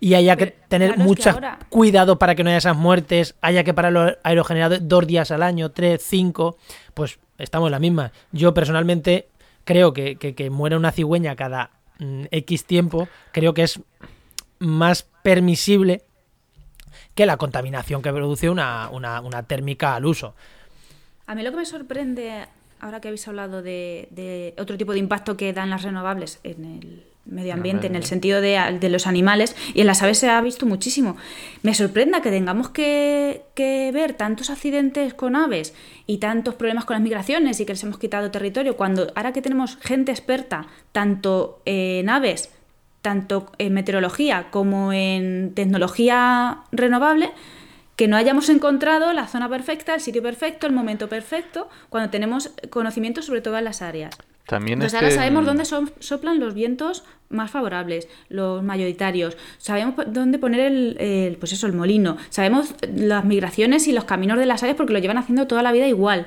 y haya que tener mucho cuidado para que no haya esas muertes, haya que parar los aerogeneradores dos días al año, tres, cinco, pues estamos en la misma. Yo personalmente creo que, que, muera una cigüeña cada mm, X tiempo, creo que es más permisible que la contaminación que produce una, una, una térmica al uso. A mí lo que me sorprende, ahora que habéis hablado de, de otro tipo de impacto que dan las renovables en el medio ambiente, en el sentido de, los animales, y en las aves se ha visto muchísimo. Me sorprenda que tengamos que, ver tantos accidentes con aves y tantos problemas con las migraciones y que les hemos quitado territorio, cuando ahora que tenemos gente experta, tanto en aves, tanto en meteorología como en tecnología renovable, que no hayamos encontrado la zona perfecta, el sitio perfecto, el momento perfecto, cuando tenemos conocimiento sobre todas las áreas. También Entonces ahora sabemos dónde soplan los vientos más favorables, los mayoritarios. Sabemos dónde poner el, pues eso, el molino. Sabemos las migraciones y los caminos de las aves porque lo llevan haciendo toda la vida igual.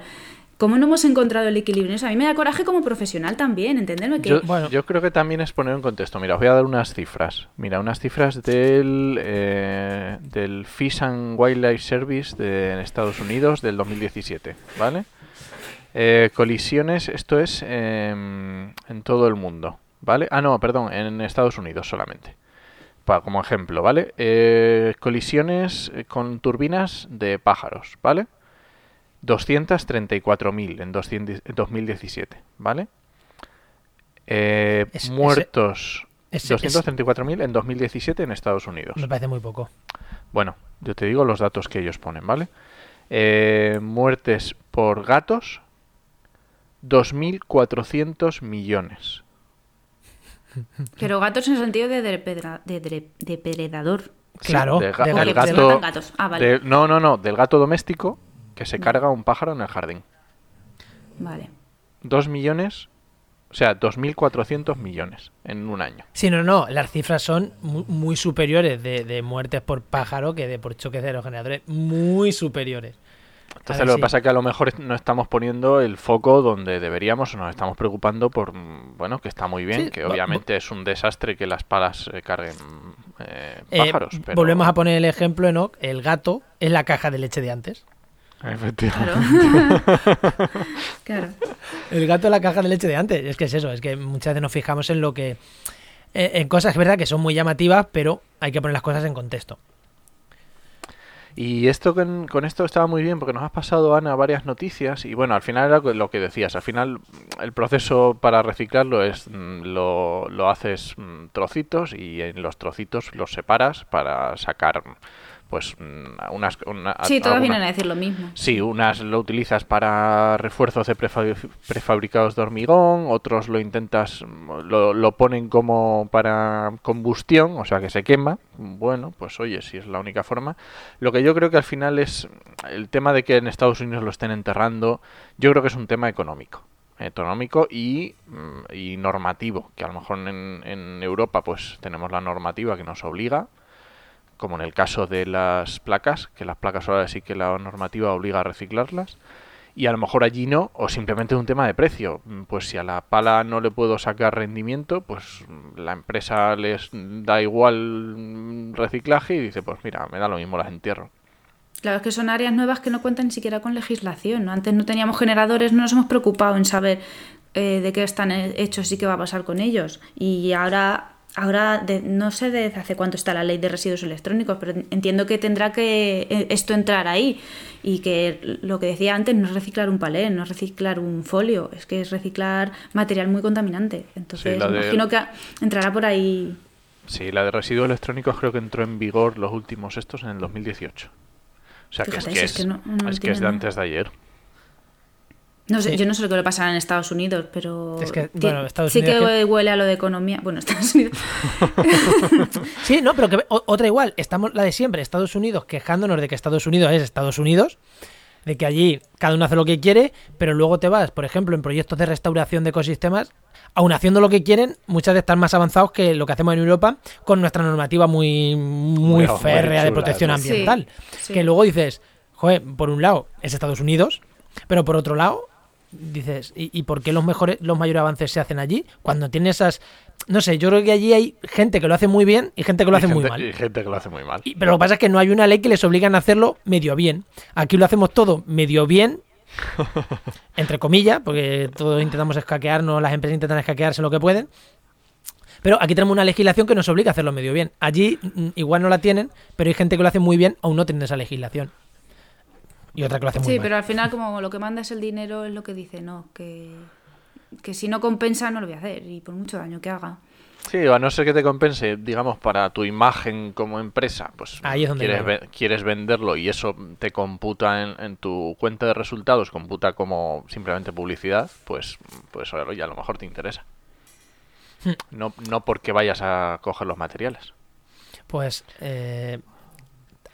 ¿Cómo no hemos encontrado el equilibrio? a mí me da coraje como profesional también, entenderme que... Yo, bueno. yo creo que también es poner en contexto. Mira, os voy a dar unas cifras. Mira, unas cifras del, eh, del Fish and Wildlife Service de Estados Unidos del 2017, ¿vale? Eh, colisiones, esto es em, en todo el mundo, ¿vale? Ah, no, perdón, en Estados Unidos solamente. Como ejemplo, ¿vale? Eh, colisiones con turbinas de pájaros, ¿vale? 234.000 en 200 en 2017, ¿vale? Eh, Es- muertos ese- 234.000 en 2017 en Estados Unidos. Me parece muy poco. Bueno, yo te digo los datos que ellos ponen, ¿vale? Eh, muertes por gatos, 2.400 millones. Pero gatos en el sentido de, depredador. Claro, de ga- de gato. gatos. Ah, vale. de- no, no, no, del gato doméstico que se carga un pájaro en el jardín. Vale. 2 millones, o sea, 2.400 millones en un año. Sí, no, no, las cifras son mu- muy, superiores de, de muertes por pájaro que de por choques de aerogeneradores. Muy superiores. Entonces ver, lo sí. que pasa es que a lo mejor no estamos poniendo el foco donde deberíamos o nos estamos preocupando por, bueno, que está muy bien, Sí, que obviamente es un desastre que las palas eh, carguen eh, Eh, pájaros. pero... Volvemos a poner el ejemplo, Enoch. El gato es la caja de leche de antes. Efectivamente. Claro. <laughs> claro. El gato es la caja de leche de antes. Es que es eso, es que muchas veces nos fijamos en lo que. en cosas, es verdad, que son muy llamativas, pero hay que poner las cosas en contexto. Y esto con, con esto estaba muy bien porque nos has pasado, Ana, varias noticias y bueno, al final era lo que decías, al final el proceso para reciclarlo es mm, lo, lo haces mm, trocitos y en los trocitos los separas para sacar pues mm, unas... una- Sí, todas vienen a decir lo mismo. Sí, unas lo utilizas para refuerzos de prefa- prefabricados de hormigón, otros lo intentas, lo, lo ponen como para combustión, o sea que se quema. Bueno, pues oye, si es la única forma. Lo que yo creo que al final es el tema de que en Estados Unidos lo estén enterrando, yo creo que es un tema económico. Económico y, mm, y normativo, que a lo mejor en, en Europa pues tenemos la normativa que nos obliga, como en el caso de las placas, que las placas ahora sí que la normativa obliga a reciclarlas, y a lo mejor allí no, o simplemente es un tema de precio. Mm, Pues si a la pala no le puedo sacar rendimiento, pues mm, la empresa les da igual mm, reciclaje y dice, pues mira, me da lo mismo, las entierro. Claro, es que son áreas nuevas que no cuentan ni siquiera con legislación. ¿no? Antes no teníamos generadores, no nos hemos preocupado en saber eh, de qué están he- hechos y qué va a pasar con ellos. Y ahora, ahora de- no sé desde hace cuánto está la ley de residuos electrónicos, pero entiendo que tendrá que eh, esto entrar ahí. Y que lo que decía antes no es reciclar un palé, no es reciclar un folio, es que es reciclar material muy contaminante. Entonces, de- imagino que entrará por ahí. Sí, la de residuos electrónicos creo que entró en vigor los últimos estos en el 2018. O sea, que es que es, es que no- no es, que es de antes de ayer. No sé, Sí. yo no sé lo que le pasará en Estados Unidos, pero Es que, bueno, Estados sí Unidos que que- huele a lo de economía. Bueno, <laughs> Estados Unidos. <laughs> Sí, no, pero que o- otra igual. Estamos la de siempre, Estados Unidos, quejándonos de que Estados Unidos es Estados Unidos, de que allí cada uno hace lo que quiere, pero luego te vas, por ejemplo, en proyectos de restauración de ecosistemas, aun haciendo lo que quieren, muchas veces están más avanzados que lo que hacemos en Europa con nuestra normativa muy, muy muy férrea de protección ¿no? ambiental. Sí, Que luego dices, joder, por un lado es Estados Unidos, pero por otro lado dices, ¿y, y por qué los mejores, los mayores avances se hacen allí? Cuando tiene esas, no sé, yo creo que allí hay gente que lo hace muy bien y gente que lo Y hace muy mal. Y gente que lo hace muy mal. Y- pero lo que pasa es que no hay una ley que les obligan a hacerlo medio bien. Aquí lo hacemos todo medio bien, <laughs> entre comillas, porque todos intentamos escaquearnos, las empresas intentan escaquearse lo que pueden. Pero aquí tenemos una legislación que nos obliga a hacerlo medio bien. Allí mm, igual no la tienen, pero hay gente que lo hace muy bien aún no tienen esa legislación. Y otra que lo hace muy Sí, mal. pero al final, como lo que manda es el dinero, es lo que dice, no, que, que si no compensa no lo voy a hacer, y por mucho daño que haga. Sí, a no ser que te compense, digamos, para tu imagen como empresa, pues Ahí es donde quieres, ve- quieres venderlo y eso te computa en, en tu cuenta de resultados, computa como simplemente publicidad, pues, pues oye, a lo mejor te interesa. Hmm. No, no porque vayas a coger los materiales. Pues, eh,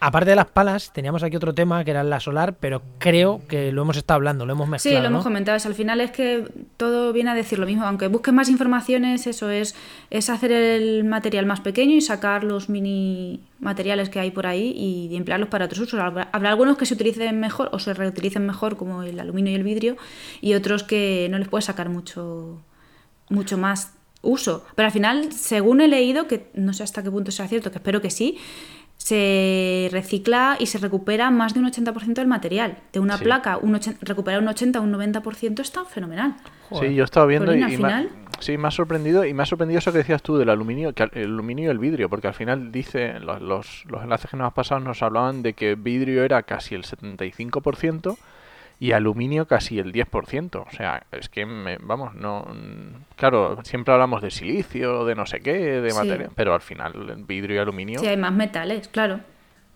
aparte de las palas, teníamos aquí otro tema que era la solar, pero creo que lo hemos estado hablando, lo hemos Sí, mezclado. lo hemos comentado, es, al final es que todo viene a decir lo mismo, aunque busques más informaciones, eso es, es hacer el material más pequeño y sacar los mini materiales que hay por ahí y emplearlos para otros usos. Habrá, habrá algunos que se utilicen mejor o se reutilicen mejor, como el aluminio y el vidrio, y otros que no les puedes sacar mucho, mucho más uso. Pero al final, según he leído, que no sé hasta qué punto sea cierto, que espero que sí, se recicla y se recupera más de un 80% del material. De una Sí. placa, un recuperar un 80 o un 90% está fenomenal. Joder. Sí, yo estaba viendo y, me, ha- sí, me ha sorprendido y me ha sorprendido eso que decías tú del aluminio, que el aluminio y el vidrio, porque al final dice los, los, los enlaces que nos has pasado nos hablaban de que vidrio era casi el 75% y aluminio casi el 10%. O sea, es que, me- vamos, no... Claro, siempre hablamos de silicio, de no sé qué, de Sí. materia, pero al final el vidrio y aluminio, Sí, hay más metales, claro.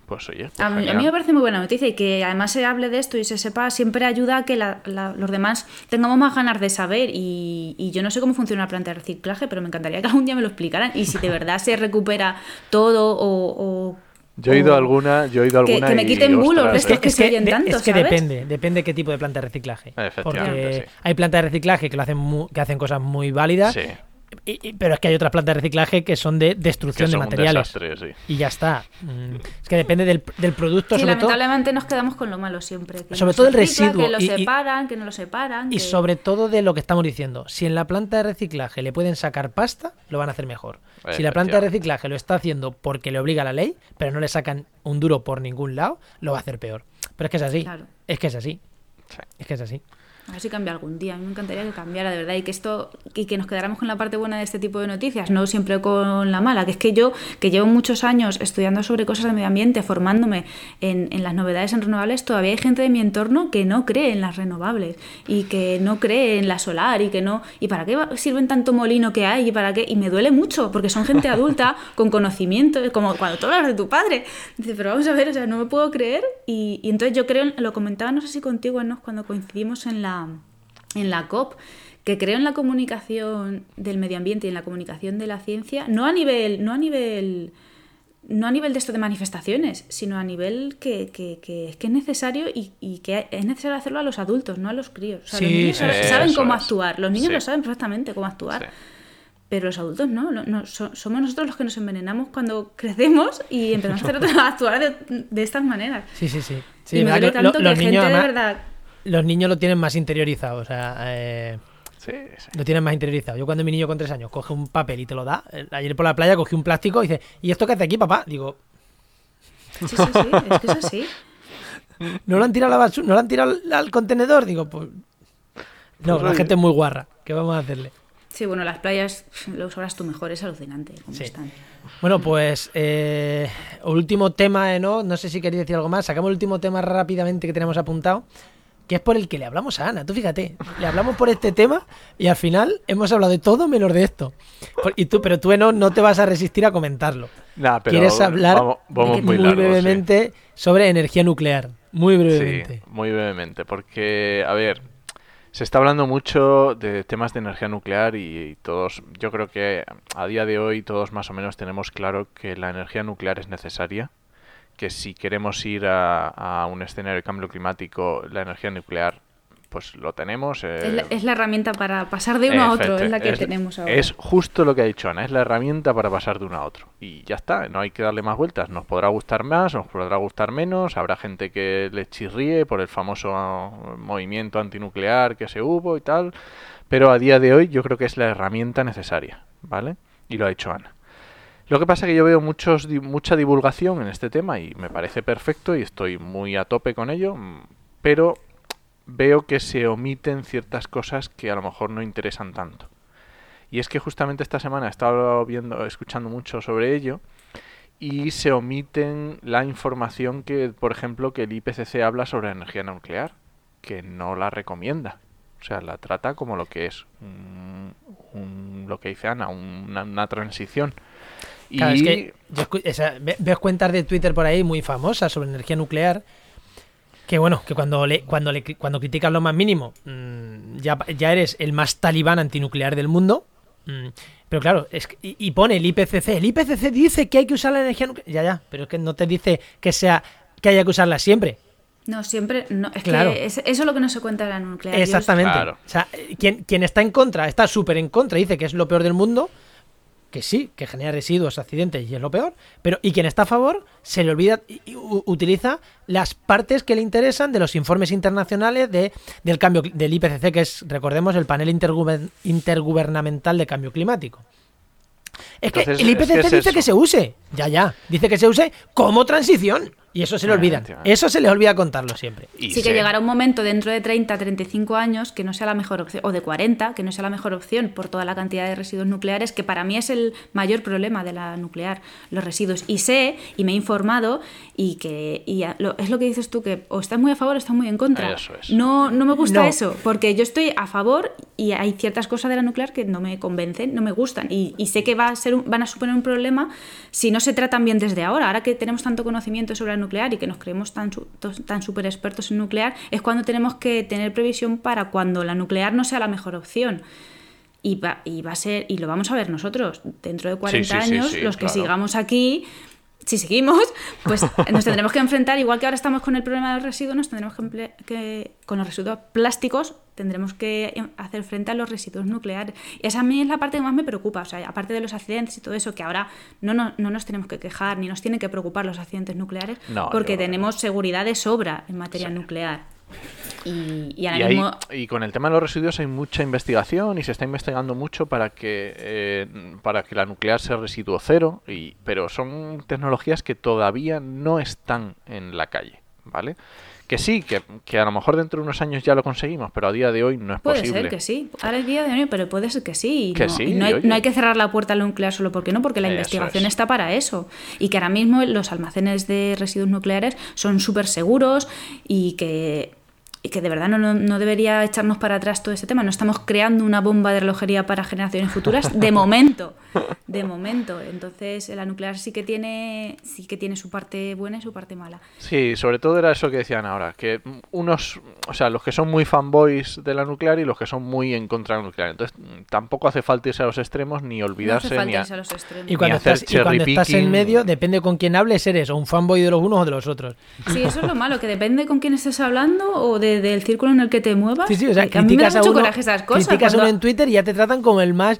pues oye, pues A mí, a mí me parece muy buena noticia y que además se hable de esto y se sepa siempre ayuda a que la- la- los demás tengamos más ganas de saber y, y yo no sé cómo funciona la planta de reciclaje, pero me encantaría que algún día me lo explicaran y si de <laughs> verdad se recupera todo o... o- Yo he ido o- a alguna, yo he ido a que- alguna que me y, quiten bulos estos que se oyen de- tanto, es que ¿sabes? depende, depende qué tipo de planta de reciclaje. Efectivamente, Porque sí. hay plantas de reciclaje que lo hacen mu- que hacen cosas muy válidas, Sí, y- y- pero es que hay otras plantas de reciclaje que son de que destrucción de un materiales. desastre, sí. Y ya está. Mm, Es que depende del, del producto, Sí, sobre todo. lamentablemente nos quedamos con lo malo siempre. que Sobre todo el residuo Que lo y- y- separan, que no lo separan. Y que- sobre todo de lo que estamos diciendo. Si en la planta de reciclaje le pueden sacar pasta, lo van a hacer mejor. Si la planta de reciclaje lo está haciendo porque le obliga la ley, pero no le sacan un duro por ningún lado, lo va a hacer peor. Pero es que es así. Claro. Es que es así. Sí. Es que es así. A ver si cambia algún día. A mí me encantaría que cambiara, de verdad, y que esto y que nos quedáramos con la parte buena de este tipo de noticias, no siempre con la mala. Que es que yo, que llevo muchos años estudiando sobre cosas de medio ambiente, formándome en, en las novedades en renovables, todavía hay gente de mi entorno que no cree en las renovables y que no cree en la solar y que no. ¿Y para qué sirven tanto molino que hay? ¿Y para qué? Y me duele mucho, porque son gente adulta, <laughs> con conocimiento, como cuando tú hablas de tu padre. Dice, pero vamos a ver, o sea, no me puedo creer. Y, y entonces yo creo, lo comentaba, no sé si contigo, ¿no? cuando coincidimos en la, en la COP, que creo en la comunicación del medio ambiente y en la comunicación de la ciencia, no a nivel, no a nivel, no a nivel de esto de manifestaciones, sino a nivel que, que, que es que es necesario y, y que es necesario hacerlo a los adultos, no a los críos. O sea, los Sí, niños sí, saben, cómo es. actuar, los niños Sí. lo saben perfectamente cómo actuar. Sí. Pero los adultos no, no- no, so- somos nosotros los que nos envenenamos cuando crecemos y empezamos a, hacer- <laughs> a actuar de, de estas maneras. Sí, sí, sí. Sí, y me duele lo- tanto los que niños, gente de verdad los niños lo tienen más interiorizado. O sea, eh, Sí, sí. lo tienen más interiorizado. Yo cuando mi niño con tres años coge un papel y te lo da, eh, ayer por la playa cogí un plástico y dice, ¿y esto qué hace aquí, papá? Digo, Sí, sí, sí, es que es así. <laughs> ¿no lo han tirado a la basura? ¿No lo han tirado al, al contenedor? Digo, pues... No, Pues la gente es muy guarra. ¿Qué vamos a hacerle? Sí, bueno, las playas lo sabrás tú mejor, es alucinante cómo Sí. están. Bueno, pues eh, último tema, ¿eh, ¿no? No sé si queréis decir algo más. Sacamos el último tema rápidamente que tenemos apuntado, que es por el que le hablamos a Ana. Tú fíjate, le hablamos por este tema y al final hemos hablado de todo menos de esto. Y tú, pero tú no, no te vas a resistir a comentarlo. Nah, pero Quieres hablar vamos, muy, muy sí. brevemente sobre energía nuclear. Muy brevemente. Sí, muy brevemente, porque, a ver, se está hablando mucho de temas de energía nuclear y, todos, yo creo que a día de hoy todos más o menos tenemos claro que la energía nuclear es necesaria, que si queremos ir a, a un escenario de cambio climático, la energía nuclear, pues lo tenemos. eh, Es, la, es la herramienta para pasar de uno a otro, es la que es- tenemos ahora. Es justo lo que ha dicho Ana, es la herramienta para pasar de uno a otro. Y ya está, no hay que darle más vueltas. Nos podrá gustar más, nos podrá gustar menos, habrá gente que le chirríe por el famoso ah, movimiento antinuclear que se hubo y tal. Pero a día de hoy yo creo que es la herramienta necesaria, ¿vale? Y lo ha dicho Ana. Lo que pasa es que yo veo muchos, mucha divulgación en este tema y me parece perfecto y estoy muy a tope con ello, mm, pero veo que se omiten ciertas cosas que a lo mejor no interesan tanto. Y es que justamente esta semana he estado viendo, escuchando mucho sobre ello y se omiten la información que, por ejemplo, que el IPCC habla sobre energía nuclear, que no la recomienda. O sea, la trata como lo que es, un- un- lo que dice Ana, una transición. Y Claro, es que yo escu- o sea, ve- veo cuentas de Twitter por ahí muy famosas sobre energía nuclear. Que bueno, que cuando le, cuando le cuando criticas lo más mínimo, mm, ya, ya eres el más talibán antinuclear del mundo. Mm, pero claro, es que- y, y pone el IPCC. El IPCC dice que hay que usar la energía nuclear. Ya, ya, pero es que no te dice que sea que haya que usarla siempre. No, siempre. No, es Claro. que es- eso es lo que no se cuenta de la nuclear. Exactamente. Claro. O sea, quien, quien está en contra, está súper en contra, dice que es lo peor del mundo, que sí, que genera residuos, accidentes y es lo peor, pero y quien está a favor se le olvida y, utiliza las partes que le interesan de los informes internacionales de, del cambio del IPCC, que es, recordemos, el panel interguber- intergubernamental de cambio climático. Es que el es que IPCC es dice eso. que se use, ya, ya, dice que se use como transición. Y eso se le olvida. Eso se les olvida contarlo siempre. sí que llegará un momento dentro de 30, 35 años que no sea la mejor opción, o de 40, que no sea la mejor opción por toda la cantidad de residuos nucleares, que para mí es el mayor problema de la nuclear, los residuos. Y sé, y me he informado, y que es lo que dices tú, que o estás muy a favor o estás muy en contra. No, no me gusta eso, porque yo estoy a favor y hay ciertas cosas de la nuclear que no me convencen, no me gustan. Y, sé que va a ser van a suponer un problema si no se tratan bien desde ahora. Ahora que tenemos tanto conocimiento sobre la nuclear y que nos creemos tan, tan súper expertos en nuclear, es cuando tenemos que tener previsión para cuando la nuclear no sea la mejor opción. Y va, y va a ser, y lo vamos a ver nosotros, dentro de 40 años, los que sigamos aquí, si seguimos, pues <laughs> nos tendremos que enfrentar, igual que ahora estamos con el problema de los residuos, nos tendremos que, con los residuos plásticos, tendremos que hacer frente a los residuos nucleares. Y esa a mí es la parte que más me preocupa, o sea, aparte de los accidentes y todo eso, que ahora no, no, nos tenemos que quejar ni nos tienen que preocupar los accidentes nucleares, porque tenemos seguridad de sobra en materia nuclear. Y, con el tema de los residuos hay mucha investigación y se está investigando mucho para que, eh, para que la nuclear sea residuo cero, y, pero son tecnologías que todavía no están en la calle, ¿vale? Que sí, que, a lo mejor dentro de unos años ya lo conseguimos, pero a día de hoy no es posible. Puede ser que sí. Ahora es día de hoy, pero puede ser que sí. Y no, hay, que cerrar la puerta al nuclear solo porque no, porque la investigación está para eso. Y que ahora mismo los almacenes de residuos nucleares son súper seguros y que y que de verdad no, no, debería echarnos para atrás todo ese tema. No estamos creando una bomba de relojería para generaciones futuras de <laughs> momento, de momento. Entonces la nuclear sí que tiene sí que tiene su parte buena y su parte mala. Sí, sobre todo era eso que decían ahora, que unos, o sea, los que son muy fanboys de la nuclear y los que son muy en contra de la nuclear. Entonces tampoco hace falta irse a los extremos ni olvidarse ni, a, los extremos. Y cuando, estás, y cuando estás en medio, depende con quién hables, eres o un fanboy de los unos o de los otros. Sí, eso es lo malo, que depende con quién estés hablando o de del círculo en el que te muevas. Sí, sí, o sea, a mí me da mucho coraje esas cosas. Criticas a uno en Twitter y ya te tratan como el más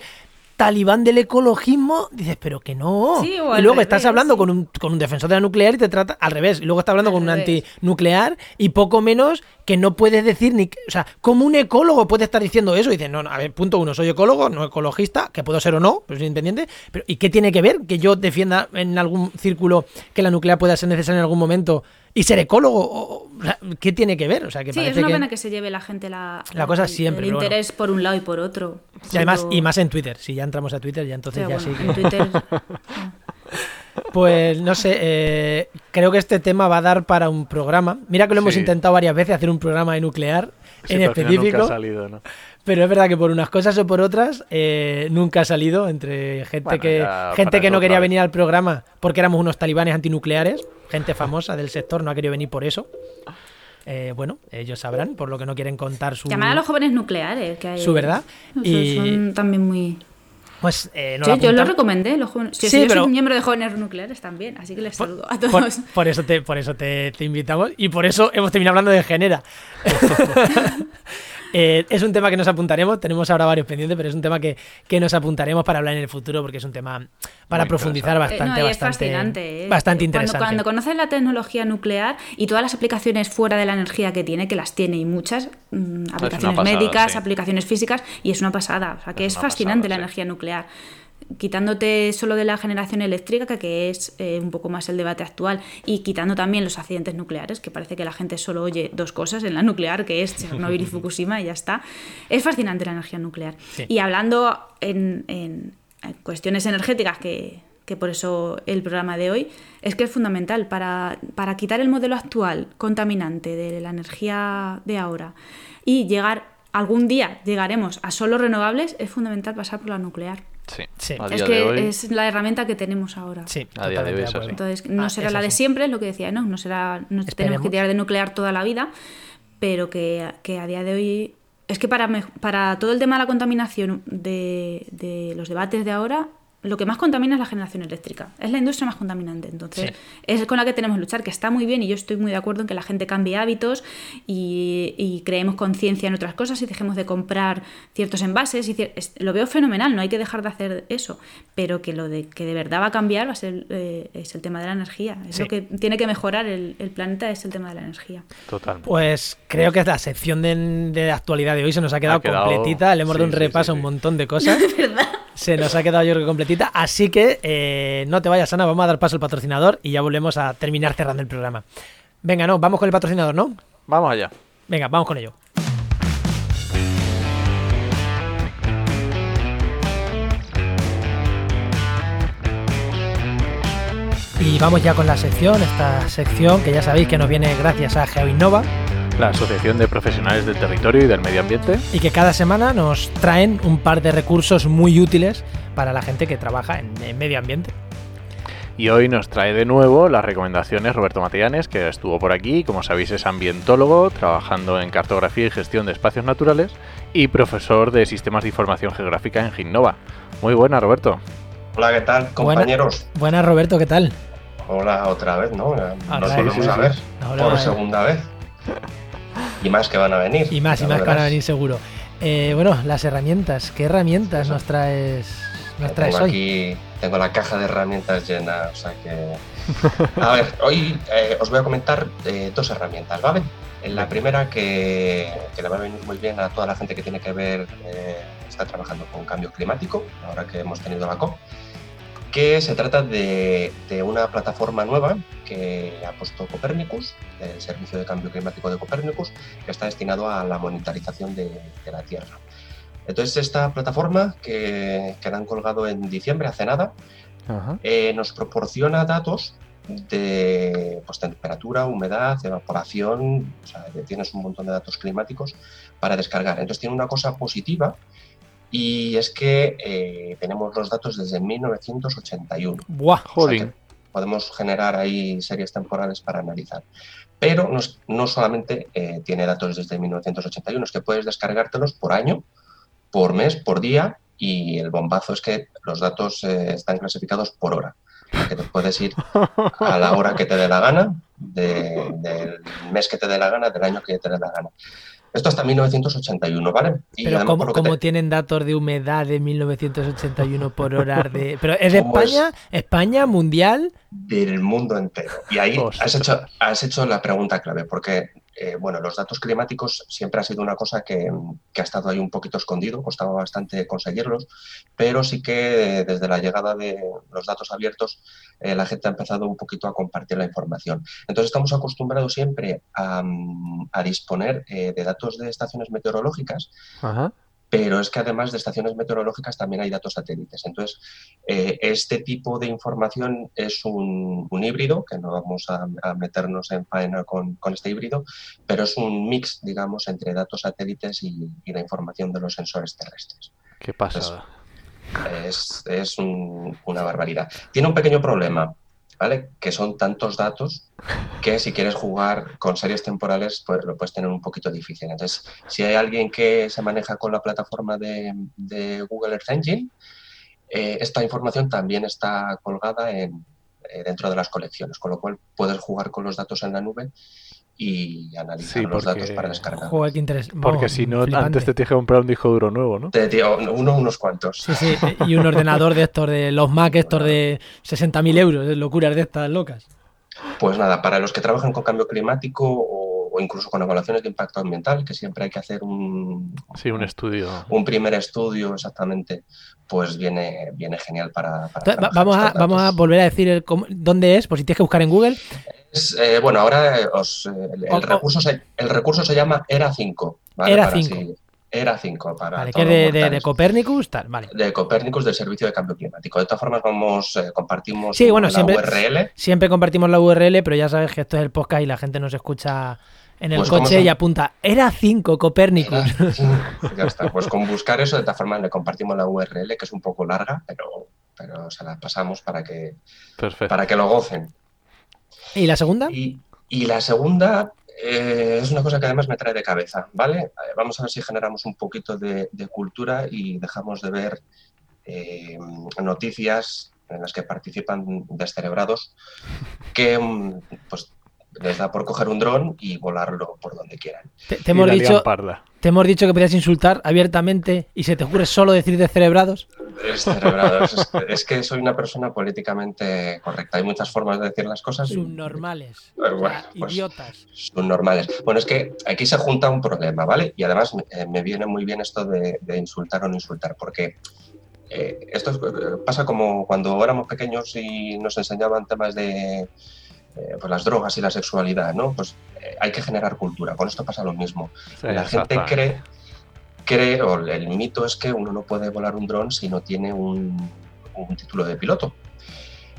talibán del ecologismo, dices, pero que no. y luego estás hablando con, un, con un defensor de la nuclear y te trata al revés. Y luego estás hablando con un antinuclear y poco menos que no puedes decir ni. O sea, como un ecólogo puede estar diciendo eso? Y dices, no, a ver, punto uno, soy ecólogo, no ecologista, que puedo ser o no, pero soy independiente. Pero ¿y qué tiene que ver que yo defienda en algún círculo que la nuclear pueda ser necesaria en algún momento? Y ser ecólogo. ¿Qué tiene que ver? O sea, que sí, es una pena que se lleve la gente la, la cosa siempre. El interés por un lado y por otro. Y además, y más en Twitter. Si ya entramos a Twitter, ya entonces ya sí. En Twitter. <laughs> Pues no sé, eh, creo que este tema va a dar para un programa. Mira que lo hemos intentado varias veces hacer un programa de nuclear en específico. Nunca ha salido, ¿no? Pero es verdad que por unas cosas o por otras eh, nunca ha salido entre gente que gente que no quería venir al programa porque éramos unos talibanes antinucleares, gente <laughs> famosa del sector no ha querido venir por eso. Eh, bueno, ellos sabrán, por lo que no quieren contar su... Llamar a los jóvenes nucleares, que hay... Su verdad. y... Son también muy... Pues, eh, sí, yo lo recomendé, los jóvenes. Sí, yo soy miembro de jóvenes nucleares también, así que les saludo a todos. Por, eso, te, por eso te, te, invitamos y por eso hemos terminado hablando de Genera. <laughs> Eh, es un tema que nos apuntaremos, tenemos ahora varios pendientes, pero es un tema que, nos apuntaremos para hablar en el futuro porque es un tema para profundizar bastante, eh, bastante, fascinante, ¿eh? bastante interesante. Cuando, conoces la tecnología nuclear y todas las aplicaciones fuera de la energía que tiene, que las tiene y muchas, mm, aplicaciones médicas, aplicaciones físicas, y es una pasada, o sea que es, fascinante la energía nuclear quitándote solo de la generación eléctrica, que es eh, un poco más el debate actual, y quitando también los accidentes nucleares, que parece que la gente solo oye dos cosas en la nuclear, que es Chernobyl y Fukushima, y ya está. Es fascinante la energía nuclear. Y hablando en, cuestiones energéticas, que, por eso el programa de hoy, es que es fundamental para, para quitar el modelo actual contaminante de la energía de ahora y llegar, algún día llegaremos a solo renovables, es fundamental pasar por la nuclear. Sí, es que es la herramienta que tenemos ahora. Sí, a día de hoy Entonces, no ah, será la de siempre, lo que decía, no, no será, no tenemos que tirar de nuclear toda la vida, pero que, a día de hoy es que para, para todo el tema de la contaminación de, de los debates de ahora lo que más contamina es la generación eléctrica. Es la industria más contaminante. Entonces, es con la que tenemos que luchar, que está muy bien y yo estoy muy de acuerdo en que la gente cambie hábitos y, creemos conciencia en otras cosas y dejemos de comprar ciertos envases. Y lo veo fenomenal, no hay que dejar de hacer eso. Pero que lo de que de verdad va a cambiar va a ser eh, es el tema de la energía. Es lo que tiene que mejorar el, planeta, es el tema de la energía. Total. Pues creo que la sección de, actualidad de hoy se nos ha quedado, completita. Le hemos dado un repaso a un montón de <laughs> cosas. ¿verdad? Se nos ha quedado yo creo que completita, así que eh, no te vayas, Ana, vamos a dar paso al patrocinador y ya volvemos a terminar cerrando el programa. Venga, no, vamos con el patrocinador, ¿no? Vamos allá. Venga, vamos con ello. Y vamos ya con la sección, esta sección que ya sabéis que nos viene gracias a GeoInnova La Asociación de Profesionales del Territorio y del Medio Ambiente. y que cada semana nos traen un par de recursos muy útiles para la gente que trabaja en, en medio ambiente. Y hoy nos trae de nuevo las recomendaciones Roberto Matellanes, que estuvo por aquí, como sabéis es ambientólogo, trabajando en cartografía y gestión de espacios naturales y profesor de sistemas de información geográfica en Ginnova. Muy buena, Roberto. Hola, ¿qué tal, compañeros? Buenas, Roberto, ¿qué tal? Hola otra vez, ¿no? Nos sí, volvemos sí, a ver Ahora por va- segunda vez. Y más que van a venir. Y más, y más que van a venir seguro. Eh, bueno, las herramientas. ¿Qué herramientas Eso. nos traes, nos traes tengo hoy? aquí, tengo la caja de herramientas llena, o sea que... A ver, hoy eh, os voy a comentar eh, dos herramientas, ¿vale? La primera que, que le va a venir muy bien a toda la gente que tiene que ver, está trabajando con cambio climático, ahora que hemos tenido la COP, que se trata de, de una plataforma nueva que ha puesto Copernicus, el servicio de cambio climático de Copernicus, que está destinado a la monitorización de, de la Tierra. Entonces, esta plataforma que, que la han colgado en diciembre, hace nada, Ajá. eh, nos proporciona datos de pues, temperatura, humedad, evaporación, o sea, tienes un montón de datos climáticos para descargar. Entonces tiene una cosa positiva y es que eh, tenemos los datos desde 1981. Buah, O sea podemos generar ahí series temporales para analizar. Pero no, no solamente eh, tiene datos desde 1981, es que puedes descargártelos por año, por mes, por día, y el bombazo es que los datos eh, están clasificados por hora. Que te puedes ir a la hora que te dé la gana, de- del mes que te dé la gana, del año que te dé la gana. Esto hasta 1981, ¿vale? Y pero además, ¿cómo, por lo que cómo te- tienen datos de humedad de 1981 por <laughs> hora de... ¿Pero es de ¿Cómo es? España? ¿España? ¿Mundial? del mundo entero. Y ahí Ostras. has hecho, has hecho la pregunta clave, porque eh, bueno, los datos climáticos siempre ha sido una cosa que, ha estado ahí un poquito escondido, costaba bastante conseguirlos, pero sí que desde la llegada de los datos abiertos eh, la gente ha empezado un poquito a compartir la información. Entonces estamos acostumbrados siempre a, mm, disponer eh, de datos de estaciones meteorológicas Ajá. Pero es que además de estaciones meteorológicas también hay datos satélites. Entonces, eh, este tipo de información es un, un híbrido, que no vamos a, a meternos en faena con, con este híbrido, pero es un mix, digamos, entre datos satélites y, y la información de los sensores terrestres. Qué pasada. Es, es un- una barbaridad. Tiene un pequeño problema, Que son tantos datos que si quieres jugar con series temporales, pues lo puedes tener un poquito difícil. Entonces, si hay alguien que se maneja con la plataforma de, Google Earth Engine, eh, esta información también está colgada eh, dentro de las colecciones, con lo cual puedes jugar con los datos en la nube y analizar Sí, los porque- datos para descargar. Joder, qué interesante. Porque si no, antes te tienes que comprar un disco duro nuevo, ¿no? Te uno, unos cuantos. Sí, sí, y un ordenador de estos, de los Mac, estos de 60.000 euros, de locuras de estas locas. Pues nada, para los que trabajan con cambio climático o, o incluso con evaluaciones de impacto ambiental, que siempre hay que hacer un, Sí, un estudio. un primer estudio exactamente, pues viene, viene genial para... Entonces, vamos, a, vamos a volver a decir el cómo- dónde es, por si tienes que buscar en Google. Es, eh, bueno, ahora os, eh, el, recurso se, el recurso se llama ERA 5. ¿vale? ERA Para 5. así- ERA 5 para Vale, que de, de- de. Copernicus, tal, vale. de Copérnicus del Servicio de Cambio Climático. De todas formas, vamos, eh, compartimos Sí, bueno, la siempre- URL. Siempre compartimos la URL, pero ya sabes que esto es el podcast y la gente nos escucha en el Pues, ¿cómo coche y apunta, era 5 Copernicus. ERA 5. ya está. Pues con buscar eso, de todas formas, le compartimos la URL, que es un poco larga, pero, pero se la pasamos para que, Perfecto. para que lo gocen. ¿Y la segunda? Y, y la segunda eh, es una cosa que además me trae de cabeza, ¿vale? Eh, Vamos a ver si generamos un poquito de, de cultura y dejamos de ver eh, noticias en las que participan descerebrados que mm, pues les da por coger un dron y volarlo por donde quieran. Te, hemos dicho, te hemos dicho que podías insultar abiertamente y se te ocurre solo decir descerebrados. Descerebrados. es, es que soy una persona políticamente correcta. Hay muchas formas de decir las cosas. Subnormales. Pero o bueno, sea, pues- idiotas. son normales. Bueno, es que aquí se junta un problema, ¿vale? Y además eh, me viene muy bien esto de, de insultar o no insultar, porque eh, esto eh, pasa como cuando éramos pequeños y nos enseñaban temas de eh, pues las drogas y la sexualidad, ¿no? Pues hay que generar cultura. Con esto pasa lo mismo. la gente cree, cree, o el mito es que uno no puede volar un dron si no tiene un, un título de piloto.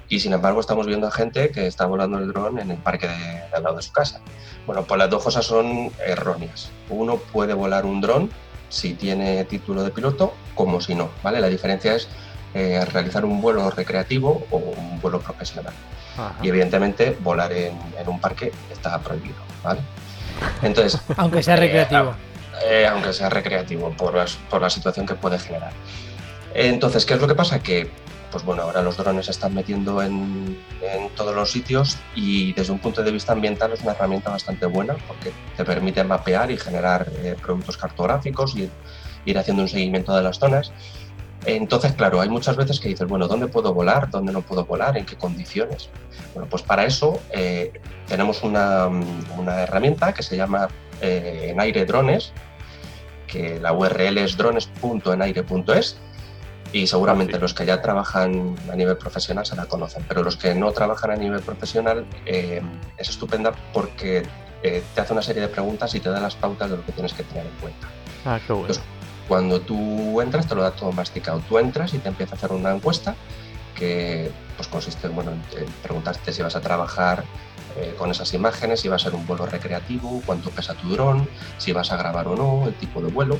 Y sin embargo estamos viendo a gente que está volando el dron en el parque de, al lado de su casa. Bueno, pues las dos cosas son erróneas. Uno puede volar un dron si tiene título de piloto como si no, ¿vale? La diferencia es eh, realizar un vuelo recreativo o un vuelo profesional. Y evidentemente volar en, un parque está prohibido, ¿vale? Entonces, <laughs> aunque sea recreativo. Eh, eh, aunque sea recreativo, por, por la situación que puede generar. Entonces, ¿qué es lo que pasa? Que pues bueno, ahora los drones se están metiendo en, todos los sitios y desde un punto de vista ambiental es una herramienta bastante buena porque te permite mapear y generar eh, productos cartográficos y ir haciendo un seguimiento de las zonas. Entonces, claro, hay muchas veces que dices, bueno, ¿dónde puedo volar? ¿Dónde no puedo volar? ¿En qué condiciones? Bueno, pues para eso eh, tenemos una, herramienta que se llama eh, En Aire Drones, que la URL es drones.enaire.es y seguramente los que ya trabajan a nivel profesional se la conocen, pero los que no trabajan a nivel profesional eh, es estupenda porque eh, te hace una serie de preguntas y te da las pautas de lo que tienes que tener en cuenta. Ah, qué bueno. Cuando tú entras, te lo da todo masticado. Tú entras y te empieza a hacer una encuesta que pues, consiste bueno, en preguntarte si vas a trabajar eh, con esas imágenes, si va a ser un vuelo recreativo, cuánto pesa tu dron, si vas a grabar o no, el tipo de vuelo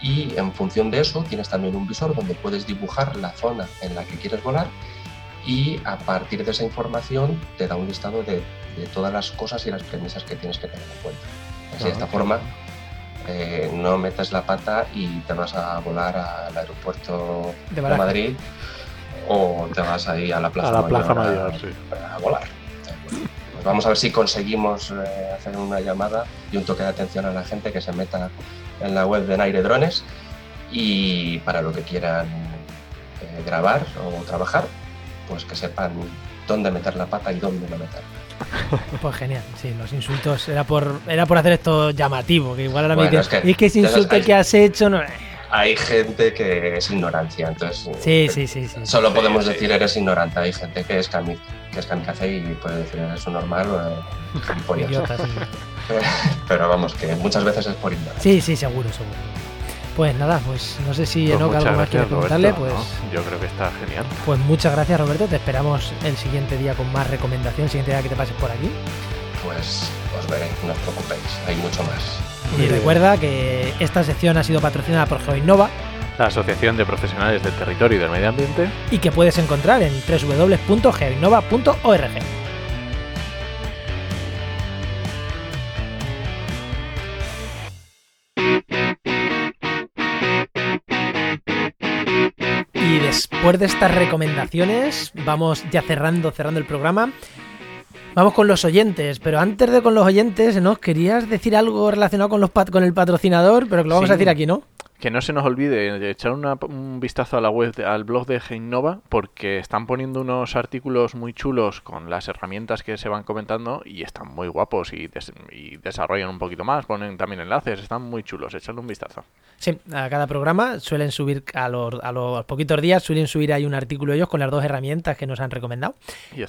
y en función de eso tienes también un visor donde puedes dibujar la zona en la que quieres volar y a partir de esa información te da un listado de, todas las cosas y las premisas que tienes que tener en cuenta. Así de esta forma eh, no metes la pata y te vas a volar al aeropuerto de, Madrid o te vas ahí a la Plaza, Mayor, a, volar. Pues vamos a ver si conseguimos eh, hacer una llamada y un toque de atención a la gente que se meta en la web de Naire Drones y para lo que quieran eh, grabar o trabajar, pues que sepan dónde meter la pata y dónde no meterla. <laughs> Pues genial, sí, los insultos era por era por hacer esto llamativo, que igual ahora me dicen, es que, ese insulto que has hecho no hay gente que es ignorancia, entonces sí, sí, sí, sí. solo podemos decir eres ignorante, hay gente que es que es kamikaze y puede decir eres un normal o <laughs> Idiota, <laughs> Pero vamos, que muchas veces es por ignorancia. Sí, sí, seguro, seguro. Pues nada, pues no sé si pues Enoch algo más quiere preguntarle. Pues, Yo creo que está genial. Pues muchas gracias, Roberto. Te esperamos el siguiente día con más recomendaciones, el siguiente día que te pases por aquí. Pues os veré, no os preocupéis, hay mucho más. Y recuerda que esta sección ha sido patrocinada por GeoInnova, la Asociación de Profesionales del Territorio y del Medio Ambiente, y que puedes encontrar en www.geoinnova.org. después de estas recomendaciones, vamos ya cerrando, cerrando el programa. Vamos con los oyentes, pero antes de con los oyentes, ¿no? Querías decir algo relacionado con, los con el patrocinador, pero que lo vamos a decir aquí, ¿no? Que no se nos olvide echar un vistazo a la web, al blog de Geinnova, porque están poniendo unos artículos muy chulos con las herramientas que se van comentando y están muy guapos y, desarrollan un poquito más, ponen también enlaces, están muy chulos, echadle un vistazo. Sí, a cada programa suelen subir, a los, a los poquitos días suelen subir ahí un artículo ellos con las dos herramientas que nos han recomendado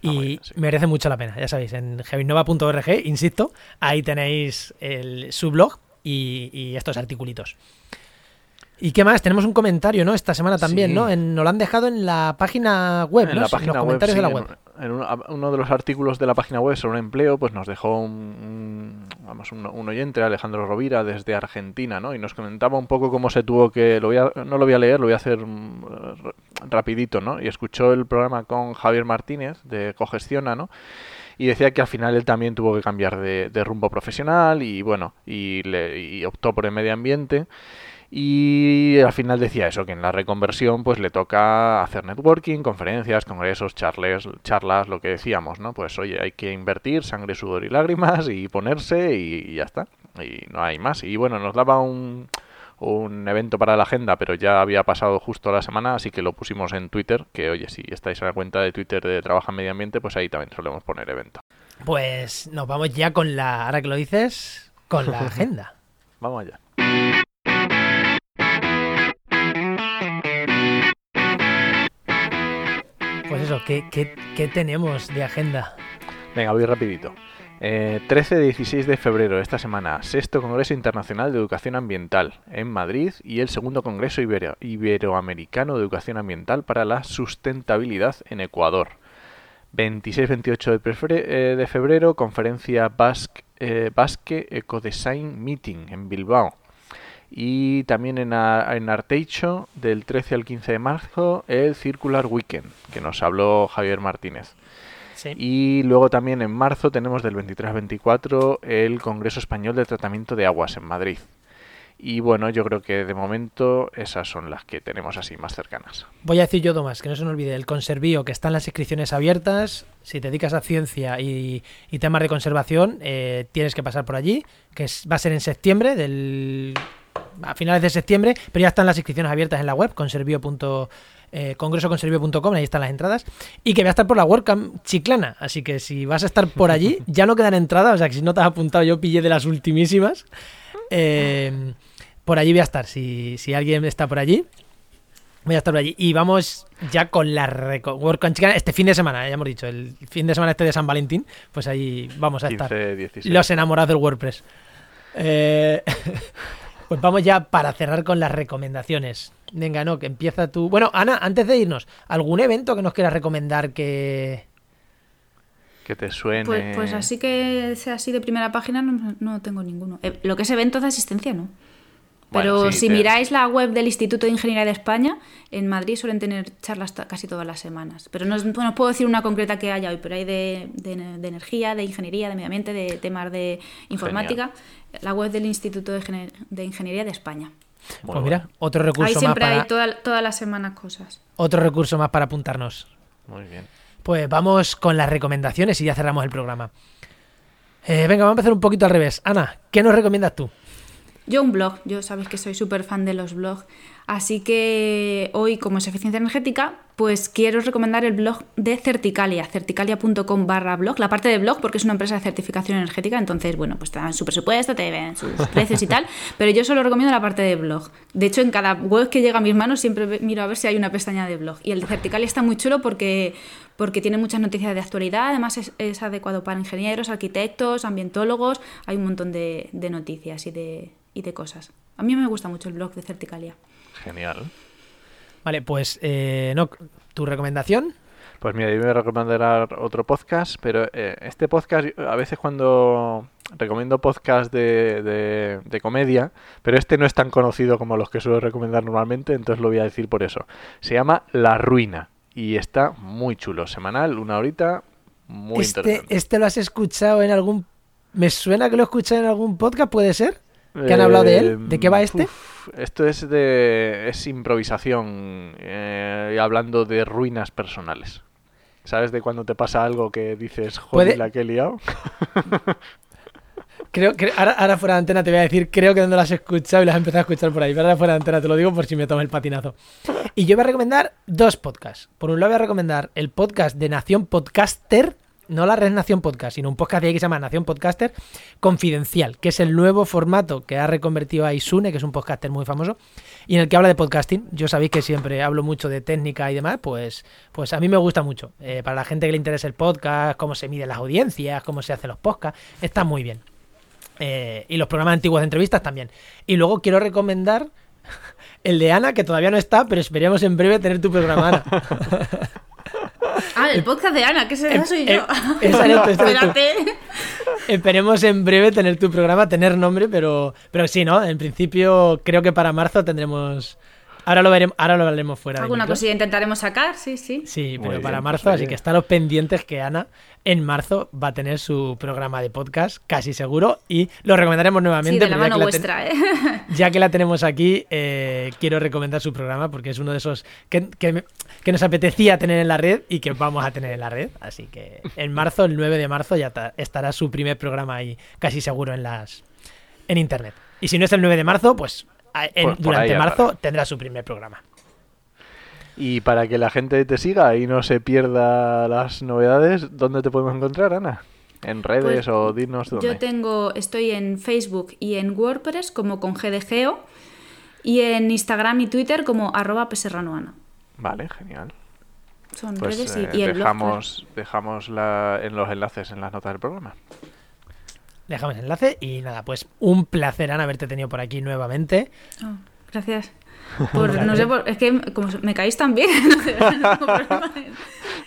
y, merece mucho la pena, ya sabéis, en geinnova.org, insisto, ahí tenéis el, su blog y, y estos articulitos. ¿Y qué más? Tenemos un comentario, ¿no? Esta semana también, ¿no? En, nos lo han dejado en la página web, en ¿no? La página en los comentarios de la web. En, uno de los artículos de la página web sobre un empleo, pues nos dejó un, vamos, un, oyente, Alejandro Rovira, desde Argentina, ¿no? Y nos comentaba un poco cómo se tuvo que... Lo voy a, no lo voy a leer, lo voy a hacer mm, rapidito, ¿no? Y escuchó el programa con Javier Martínez, de Cogestiona, ¿no? y decía que al final él también tuvo que cambiar de, rumbo profesional y bueno, y, le, y optó por el medio ambiente y al final decía eso, que en la reconversión pues le toca hacer networking, conferencias, congresos, charles, charlas, lo que decíamos, ¿no? Pues oye, hay que invertir sangre, sudor y lágrimas y ponerse y, ya está. Y no hay más. Y bueno, nos daba un, un evento para la agenda, pero ya había pasado justo la semana, así que lo pusimos en Twitter, que oye, si estáis en la cuenta de Twitter de Trabaja en Medio Ambiente, pues ahí también solemos poner evento. Pues nos vamos ya con la, ahora que lo dices, con la <laughs> agenda. vamos allá. ¿Qué, tenemos de agenda? Venga, voy rapidito. Eh, 13-16 de febrero, esta semana, sexto Congreso Internacional de Educación Ambiental en Madrid y el segundo Congreso Ibero- Iberoamericano de Educación Ambiental para la Sustentabilidad en Ecuador. 26-28 de, prefre- eh, de febrero, conferencia Basque, eh, Basque Ecodesign Meeting en Bilbao. Y también en, A- en Arteicho, del 13 al 15 de marzo, el Circular Weekend, que nos habló Javier Martínez. Sí. Y luego también en marzo tenemos del 23 al 24 el Congreso Español de Tratamiento de Aguas en Madrid. Y bueno, yo creo que de momento esas son las que tenemos así más cercanas. Voy a decir yo, Tomás, que no se nos olvide, el conservío, que están las inscripciones abiertas. Si te dedicas a ciencia y, y temas de conservación, eh, tienes que pasar por allí, que es- va a ser en septiembre, del, a finales de septiembre, pero ya están las inscripciones abiertas en la web, conservío. Eh, congresoconservío.com, ahí están las entradas, y que voy a estar por la WordCamp Chiclana, así que si vas a estar por allí, <laughs> ya no quedan entradas, o sea que si no te has apuntado, yo pillé de las ultimísimas. Eh, por allí voy a estar, si, si alguien está por allí, Voy a estar por allí. Y vamos ya con la WordCamp Chiclana este fin de semana, ya hemos dicho, el fin de semana este de San Valentín, pues ahí vamos a estar. 15, 16. Los enamorados del WordPress. Eh, <laughs> pues vamos ya para cerrar con las recomendaciones. Venga, no, que empieza tú. Bueno, Ana, antes de irnos, ¿algún evento que nos quieras recomendar que... Que te suene. Pues, pues así que sea así de primera página no, no tengo ninguno. Eh, lo que es eventos de asistencia, no. Pero Bueno, sí, si te- miráis la web del Instituto de Ingeniería de España, en Madrid suelen tener charlas casi todas las semanas. Pero no, es- bueno, puedo decir una concreta que haya hoy, pero hay de, de- de energía, de ingeniería, de medio ambiente, de temas de informática. La web del Instituto de, Gener- de Ingeniería de España. Muy pues mira, otro Ahí recurso más siempre para... hay toda- todas las semanas cosas. Otro recurso más para apuntarnos. Muy bien. Pues vamos con las recomendaciones y ya cerramos el programa. Eh, venga, vamos a empezar un poquito al revés. Ana, ¿qué nos recomiendas tú? Yo un blog, yo sabéis que soy súper fan de los blogs, así que hoy como es eficiencia energética, pues quiero recomendar el blog de Certicalia, certicalia.com barra blog, la parte de blog porque es una empresa de certificación energética, entonces bueno, pues te dan su presupuesto, te ven sus precios y tal, pero yo solo recomiendo la parte de blog. De hecho, en cada web que llega a mis manos siempre miro a ver si hay una pestaña de blog. Y el de Certicalia está muy chulo porque, porque tiene muchas noticias de actualidad, además es, es adecuado para ingenieros, arquitectos, ambientólogos, hay un montón de, de noticias y de, y de cosas. A mí me gusta mucho el blog de Certicalia. Genial. Vale, pues eh, no, tu recomendación. Pues mira, yo me voy a recomendar otro podcast, pero eh, este podcast, a veces cuando recomiendo podcast de, de- de comedia, pero este no es tan conocido como los que suelo recomendar normalmente, entonces lo voy a decir por eso. Se llama La Ruina y está muy chulo, semanal, una horita, muy este, interesante. este lo has escuchado en algún... Me suena que lo he escuchado en algún podcast, ¿puede ser? ¿Que han hablado de él? ¿De qué va este? Eh, uf, esto es de es improvisación, eh, hablando de ruinas personales. ¿Sabes de cuando te pasa algo que dices, joder, la que he liado? <laughs> Creo que ahora, ahora fuera de antena te voy a decir, creo que no lo has escuchado y lo has empezado a escuchar por ahí. Pero ahora fuera de antena te lo digo por si me tomas el patinazo. Y yo voy a recomendar dos podcasts. Por un lado voy a recomendar el podcast de Nación Podcaster, no la red Nación Podcast, sino un podcast de ahí que se llama Nación Podcaster Confidencial, que es el nuevo formato que ha reconvertido a Isune, que es un podcaster muy famoso, y en el que habla de podcasting. Yo sabéis que siempre hablo mucho de técnica y demás, pues, pues a mí me gusta mucho. Eh, para la gente que le interesa el podcast, cómo se miden las audiencias, cómo se hacen los podcasts, está muy bien. Eh, y los programas antiguos de entrevistas también. Y luego quiero recomendar <laughs> el de Ana, que todavía no está, pero esperemos en breve tener tu programa, Ana. <laughs> Ah, el podcast de Ana, que ese Em- soy em- yo. <laughs> tú. Espérate. Esperemos en breve tener tu programa, tener nombre, pero, pero sí, ¿no? En principio creo que para marzo tendremos... Ahora lo veremos, ahora lo hablaremos fuera. de Alguna cosilla intentaremos sacar, sí, sí. Sí, Muy pero para bien, marzo, pues así oye. que estar los pendientes que Ana en marzo va a tener su programa de podcast, casi seguro, y lo recomendaremos nuevamente. Sí, de la ya mano la ten- vuestra, ¿eh? <laughs> ya que la tenemos aquí, eh, quiero recomendar su programa porque es uno de esos que, que nos apetecía tener en la red y que vamos a tener en la red. Así que en marzo, el 9 de marzo, ya ta- estará su primer programa ahí, casi seguro en las en internet. Y si no es el 9 de marzo, pues en- Por- por durante ahí marzo tendrá su primer programa. Y para que la gente te siga y no se pierda las novedades, ¿dónde te podemos encontrar, Ana? ¿En redes Pues, o dinos dónde? Yo tengo, estoy en Facebook y en WordPress como con GDGeo y en Instagram y Twitter como arroba peserranoana. Vale, genial. Son Pues redes y, eh, y el blog, dejamos, dejamos la- en los enlaces en las notas del programa. Dejamos el enlace y nada, pues un placer, Ana, haberte tenido por aquí nuevamente. Oh, gracias. <laughs> Por, no sé, por- es que como me caéis tan bien. no no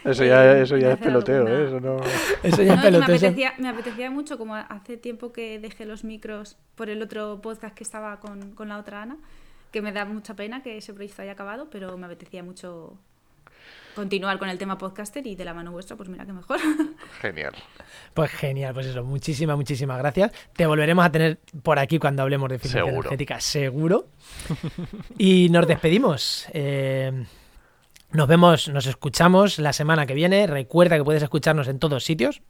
Eso ya, eso en ya es peloteo. ¿eh? Eso no... Eso ya es que me, apetecía, me apetecía mucho, como hace tiempo que dejé los micros por el otro podcast que estaba con, con la otra Ana, que me da mucha pena que ese proyecto haya acabado, pero me apetecía mucho continuar con el tema podcaster y de la mano vuestra, pues mira que mejor. <laughs> Genial. Pues genial, pues eso, muchísimas, muchísimas gracias. Te volveremos a tener por aquí cuando hablemos de eficiencia Seguro. energética, seguro. Y nos despedimos. Eh, nos vemos, nos escuchamos la semana que viene. Recuerda que puedes escucharnos en todos sitios.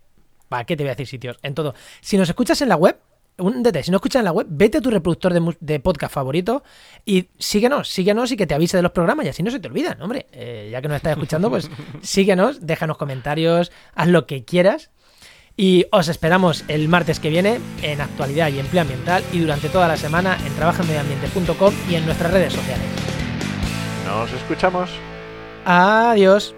¿Para qué te voy a decir sitios? En todo. Si nos escuchas en la web, un detalle, si no escuchas en la web, vete a tu reproductor de, de podcast favorito y síguenos, síguenos y que te avise de los programas y así no se te olvidan, hombre. Eh, ya que nos estás escuchando, pues <laughs> síguenos, déjanos comentarios, haz lo que quieras. Y os esperamos el martes que viene en Actualidad y Empleo Ambiental y durante toda la semana en trabajaenmedioambiente.com y en nuestras redes sociales. Nos escuchamos. Adiós.